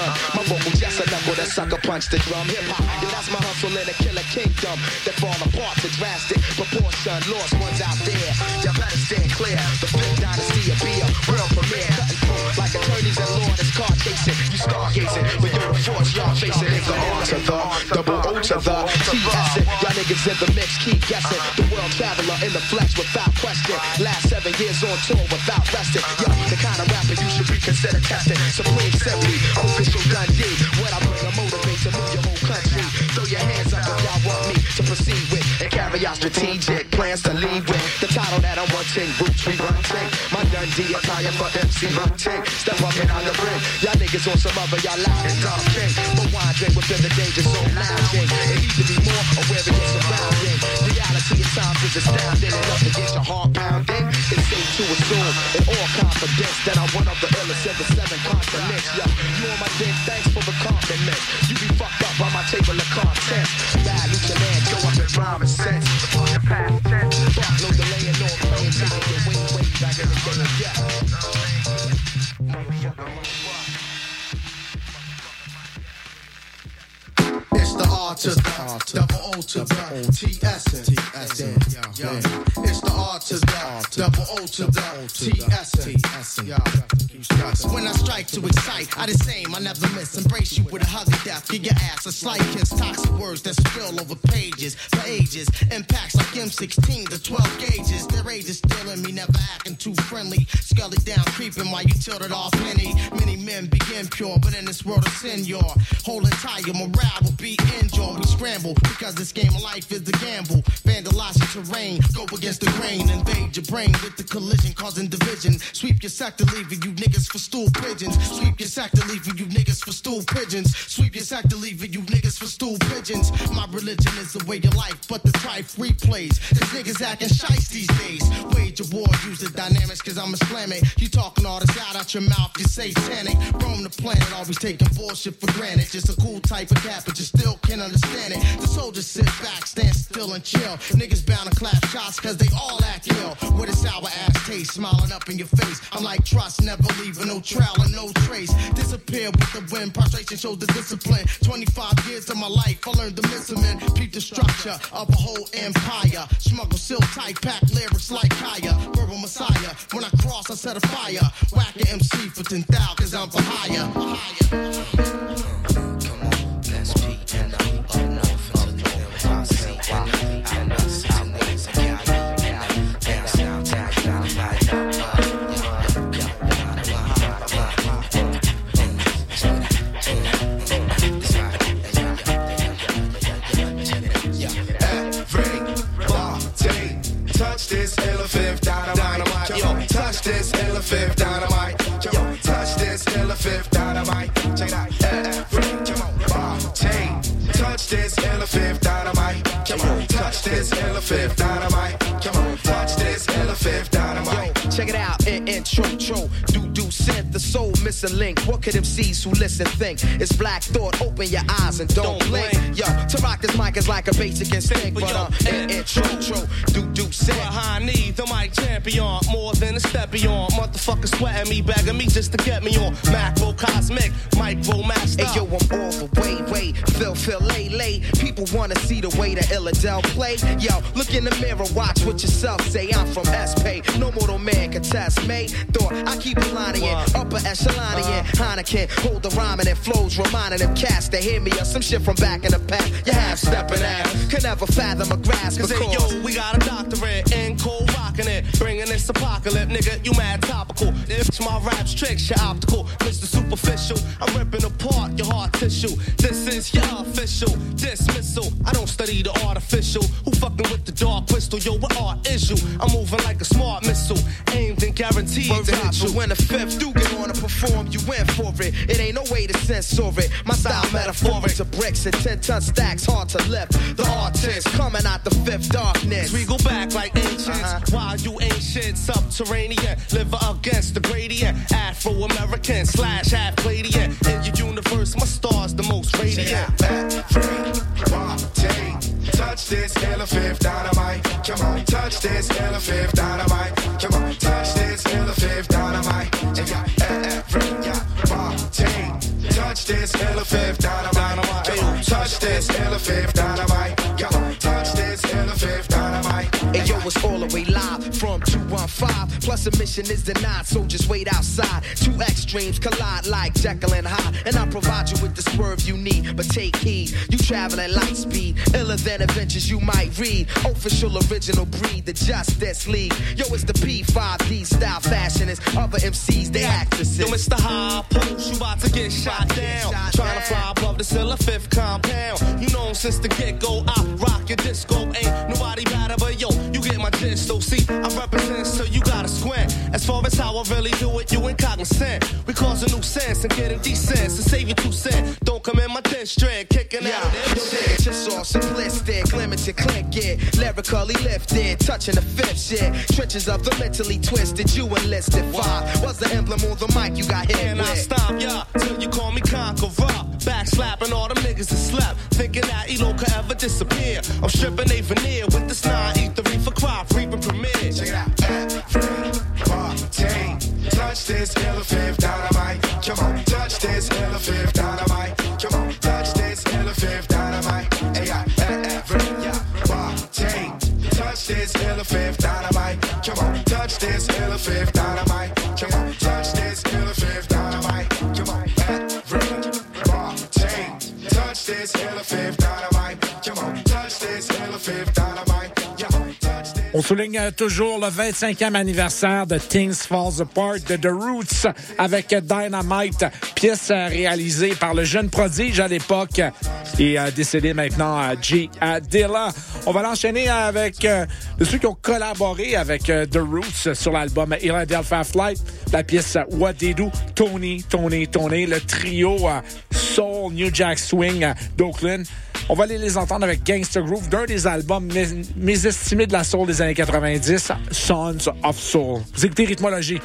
Son. My vocal just a knuckle that sucker punch the drum. Hip hop, yeah, that's my hustle in a killer kingdom. That fall apart to drastic proportion. Lost ones out there. Y'all better stand clear. The fifth dynasty will be a real premiere. Cutting through like attorneys and law that's car chasing. You stargazing, but you're the force y'all facing. It's the R to the double O to the TS. Y'all niggas in the mix, keep guessing. The world traveler in the flesh without question. Last seven years on tour without resting. Yo, the kind of testing. Supreme simply, official Dundee. What I bring, I motivate to move your whole country. Throw your hands up if y'all want me to proceed with and carry out strategic plans to lead with. The title that I'm wanting, roots we run ting. My Dundee attire for MC routine. Step up and on the ring. Y'all niggas on some other, y'all laughing dumb king. But wandering within the danger zone lounging. It needs to be more aware of your surrounding. Is astounding. Enough to get your heart pounding. It's safe to assume in all confidence that I'm one of the illest of the seven continents. Yo, you on my dick, thanks for the compliment. You be fucked up by my table of contents. Double to the T S N. When I strike to excite, I the same, I never miss. Embrace you with a hug of death. Give your ass a slight kiss. Toxic words that spill over pages for ages. Impacts like M16 to 12 gauges. Their age is still in me, never acting too friendly. Scully down, creeping while you tilted off many. Many men begin pure, but in this world of sin, your whole entire morale will be injured. We scramble because this game of life is a gamble. Terrain, go against the grain, invade your brain with the collision, causing division. Sweep your sack sector, leaving you niggas for stool pigeons. Sweep your sack sector, leaving you niggas for stool pigeons. Sweep your sack sector, leaving you niggas for stool pigeons. My religion is the way of life, but the trife replays. Cause niggas acting shice these days. Wage a war, use the dynamics, cause I'm a slam it. You talking all this out out your mouth, you satanic. Roam the planet, always taking bullshit for granted. Just a cool type of cat, but you still can't understand it. The soldiers sit back, stand still and chill. Niggas bound to clap shots, cause they all act ill. With a sour ass taste, smiling up in your face. I'm like, trust, never leaving no trail and no trace. Disappear with the wind, prostration shows the discipline. 25 years of my life, I learned the missing. Peep the structure of a whole empire. Smuggle silk tight, pack lyrics like Kaya. Verbal messiah, when I cross, I set a fire. Whack an MC for 10,000, cause I'm for hire. Everybody this elephant dynamite. Yo, touch this elephant dynamite. Yo, touch this elephant dynamite. Check it out. Everybody touch this elephant dynamite. Come on, touch this elephant dynamite. Come on, touch this elephant dynamite. Check it out, tro, do do synth, the soul missing link. What could MCs who listen think? It's black thought, open your eyes and don't blink. Yo, to rock this mic is like a basic instinct, but uh, in intro, tro, do do synth. Behind me, the mic champion, more than a step beyond. Motherfucker sweating me, begging me just to get me on. Macro cosmic, micro master. Hey yo, I'm all the way, way, Phil, Phil, lay, lay. People wanna see the way that Illadel play. Yo, look in the mirror, watch what yourself say. I'm from SP, no mortal man can test me. Thought I keep it lining in, upper echelon in. Uh-huh. Heineken, hold the rhyming and it flows, reminding them cats to hear me of some shit from back in the past. You half stepping out, can never fathom a grasp Cause hey, yo, we got a doctorate in cold rocking it. Bringing this apocalypse, nigga, you mad topical. If my rap's tricks, you're optical. Mr. Superficial, I'm ripping apart your heart tissue. This is your official dismissal. I don't study the artificial. Who fucking with the dark crystal? Yo, what art is you? I'm moving like a smart missile. Aimed and guaranteed to hit you. When the fifth do get on to perform, you in for it. It ain't no way to censor it. My style metaphoric to bricks and 10 ton stacks, hard to lift. The artist coming out the fifth darkness. We go back like ancients. Uh-huh. While you ancient, subterranean, live against the gradient. Afro American slash half Palladian. In your universe, my star's the most radiant. Touch this hella fifth dynamite. Come on, touch this hella fifth dynamite. Come on, touch this hella fifth dynamite. And yeah, every yeah, party. Touch this hella fifth dynamite. Come on, touch this hella fifth dynamite. Come on, yo, it's all the way live from 215. Plus, admission is denied, so just wait outside. Two extremes collide like Jekyll and Hyde. And I provide you with the swerve you need. But take heed, you travel at light speed. Iller than adventures you might read. Official original breed, the Justice League. Yo, it's the P5D style fashionist. Other MCs, they actresses. Yo, Mr. High Post, you about to get shot down. Trying to fly above the Silla Fifth compound. You know, since the get go, I rock your disco. Ain't nobody yo, you. So, see, I represent, so you gotta squint. As far as how I really do it, you ain't cognizant. We cause a new sense and getting decent. So, save your two cents. Don't come in my district, kicking limited, click it. Lyrically lifted, touching the fifth shit. Trenches of the mentally twisted, you enlisted. Five was the emblem on the mic you got hit And I stop ya till you call me conqueror. Back slapping all the niggas that slept, thinking that Elo could ever disappear. I'm stripping a veneer with this nine, eat the reefer crop, reaping premiere. Check it out. Party. Touch this hella fifth fair On souligne euh, toujours le 25e anniversaire de Things Falls Apart de The Roots avec Dynamite, pièce euh, réalisée par le jeune prodige à l'époque et euh, décédé maintenant à G. Dilla. On va l'enchaîner avec ceux qui ont collaboré avec The Roots sur l'album Philadelphia Flight, la pièce What They Do, Tony, Tony, Tony, le trio Soul New Jack Swing d'Oakland. On va aller les entendre avec Gangster Groove d'un des albums mes, mes estimés de la soul des années 90, Sons of Soul. Vous écoutez Rhythmologie.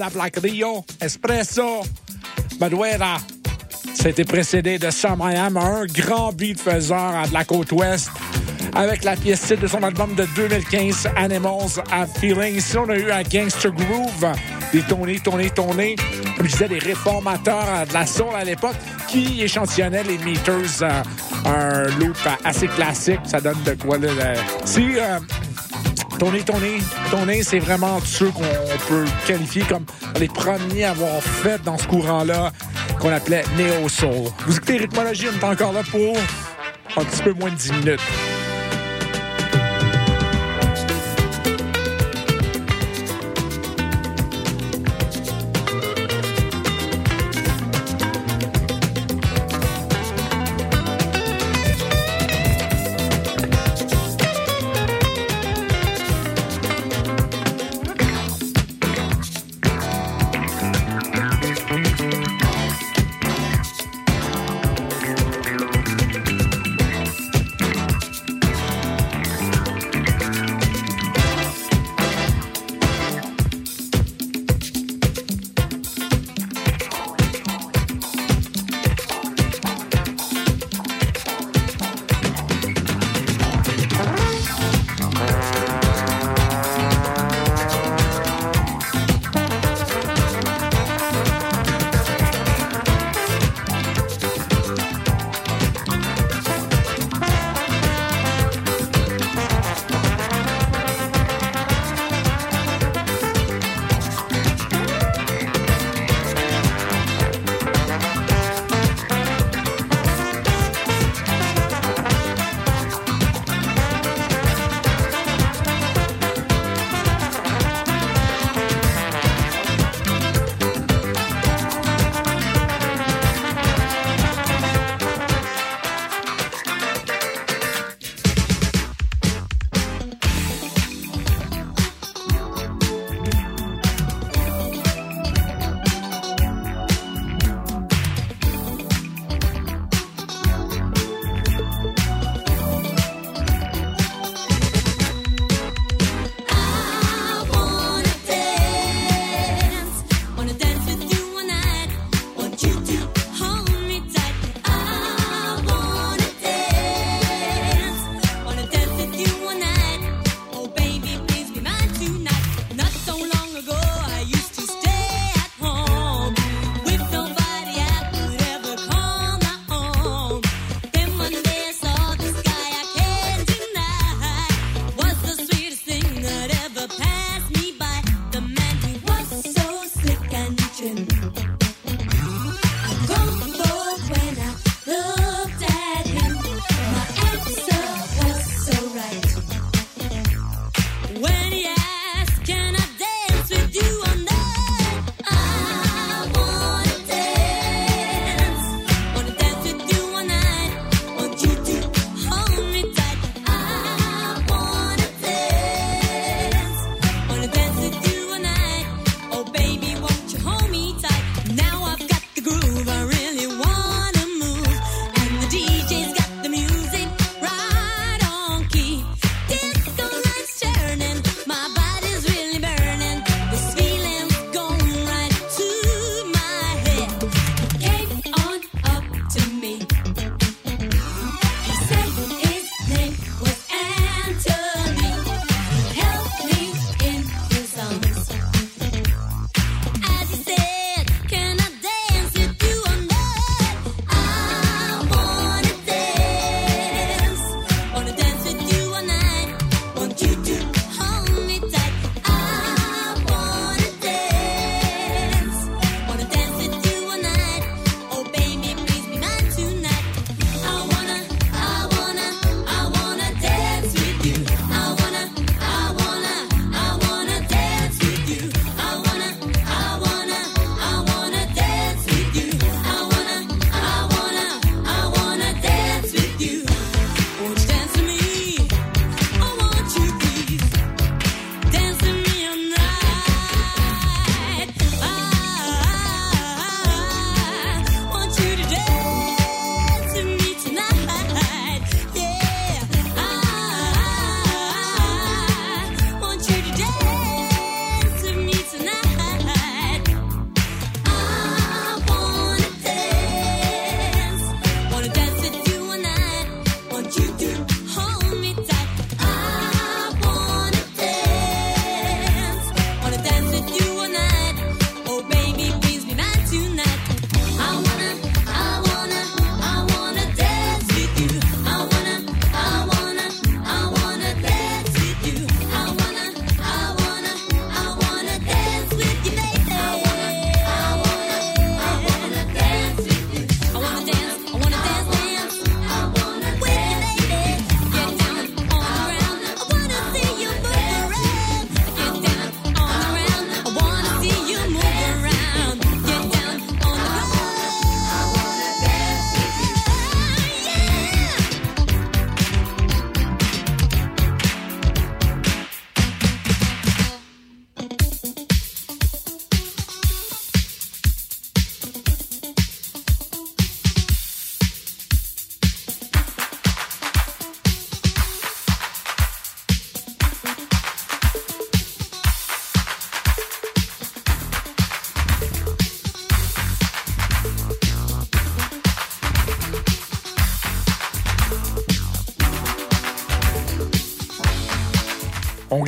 Banda Black Rio, Espresso, Maduera. C'était précédé de Sam I un grand beat faiseur de la côte ouest, avec la pièce de son album de 2015, Animals Have Feelings. Ici, on a eu un Gangster Groove, des Tony, Tony, Tony, comme je des réformateurs de la soul à l'époque, qui échantillonnaient les meters, euh, un loop assez classique. Ça donne de quoi, là. là. Tony, Tony, Tony, c'est vraiment ceux qu'on peut qualifier comme les premiers à avoir fait dans ce courant-là qu'on appelait Neo Soul. Vous écoutez Rythmologie, on est encore là pour un petit peu moins de 10 minutes.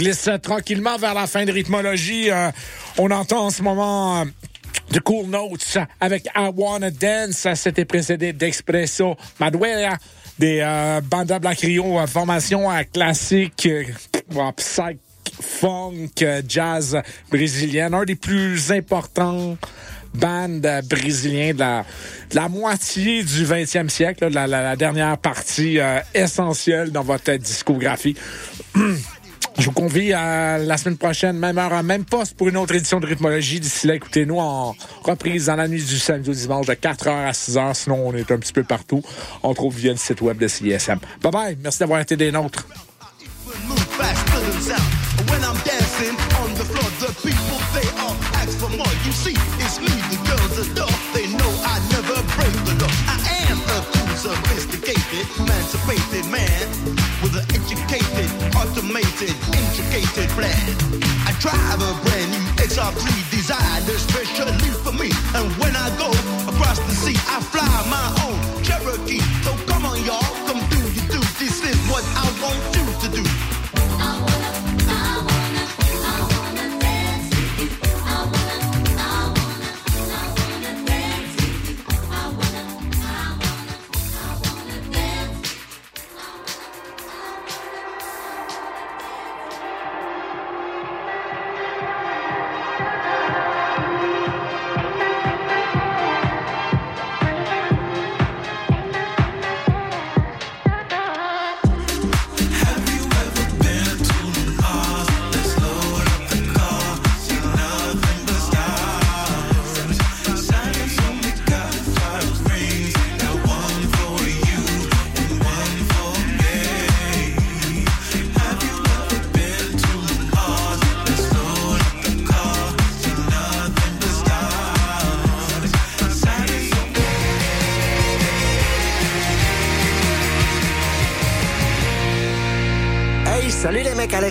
Glisse euh, tranquillement vers la fin de rythmologie. Euh, on entend en ce moment... euh, The Cool Notes avec I Wanna Dance. C'était précédé d'Expresso Maduela des euh, Banda Black Rio, euh, formation euh, classique, euh, psych, funk, euh, jazz brésilienne. Un des plus importants bandes euh, brésiliens de la, moitié du 20e siècle, de la, dernière partie euh, essentielle dans votre discographie. <clears throat> Je vous convie à la semaine prochaine, même heure, même poste, pour une autre édition de Rythmologie. D'ici là, écoutez-nous en reprise dans la nuit du samedi au dimanche de 4h à 6h. Sinon, on est un petit peu partout. On trouve via le site web de CISM. Bye bye. Merci d'avoir été des nôtres. Automated, intricated plan. I drive a brand new XR3 designed especially for me. And when I go across the sea, I fly my own Cherokee.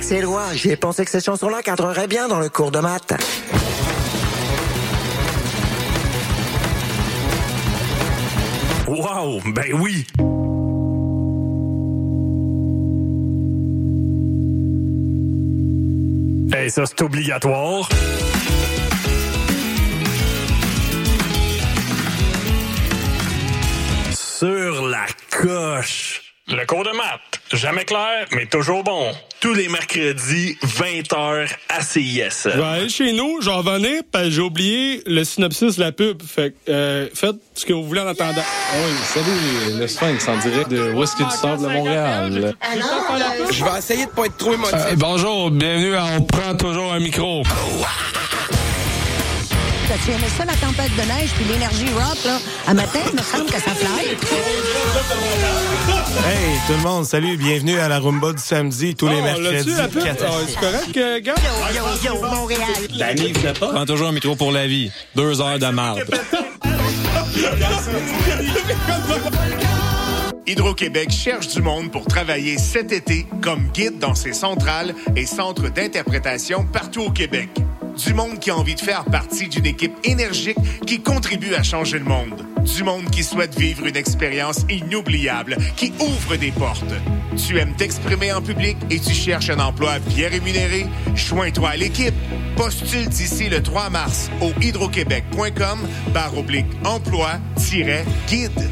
Et Éloi. J'ai pensé que cette chanson-là cadrerait bien dans le cours de maths. Wow, ben oui. Hey, ça c'est obligatoire. Sur la coche. Le cours de maths, jamais clair, mais toujours bon. Tous les mercredis, 20h à CIS. Je vais aller chez nous, je vais revenir, parce que j'ai oublié le synopsis de la pub. Fait que, euh, faites ce que vous voulez en attendant. Oui, salut, le Sphinx en direct de Whisky du Sable de Montréal? Je vais essayer de pas être trop émotif. Euh, bonjour, bienvenue à On prend toujours un micro. T'as-tu aimé ça, la tempête de neige puis l'énergie rock, là? À matin, il me semble que ça fly. Hey, tout le monde, salut, bienvenue à la Rumba du samedi, tous les Oh, mercredis. l'as-tu, la pub? 4 à 6. C'est correct, euh, gars? Yo, yo, Montréal. Danny, vous pas? Prends toujours un micro pour la vie. Deux heures de marde. Hydro-Québec cherche du monde pour travailler cet été comme guide dans ses centrales et centres d'interprétation partout au Québec. Du monde qui a envie de faire partie d'une équipe énergique qui contribue à changer le monde. Du monde qui souhaite vivre une expérience inoubliable, qui ouvre des portes. Tu aimes t'exprimer en public et tu cherches un emploi bien rémunéré? Joins-toi à l'équipe. Postule d'ici le 3 mars au hydroquebec.com barre oblique emploi-guide.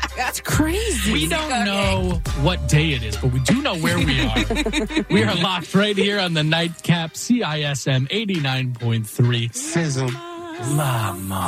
It's crazy. We don't know what day it is, but we do know where we are. <laughs> we are locked right here on the nightcap CISM 89.3. Sizzle. Lama.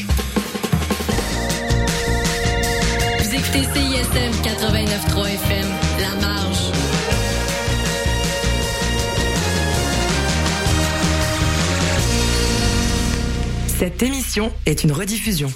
Vous écoutez CISM 89.3 FM, La Marge. Cette émission est une rediffusion.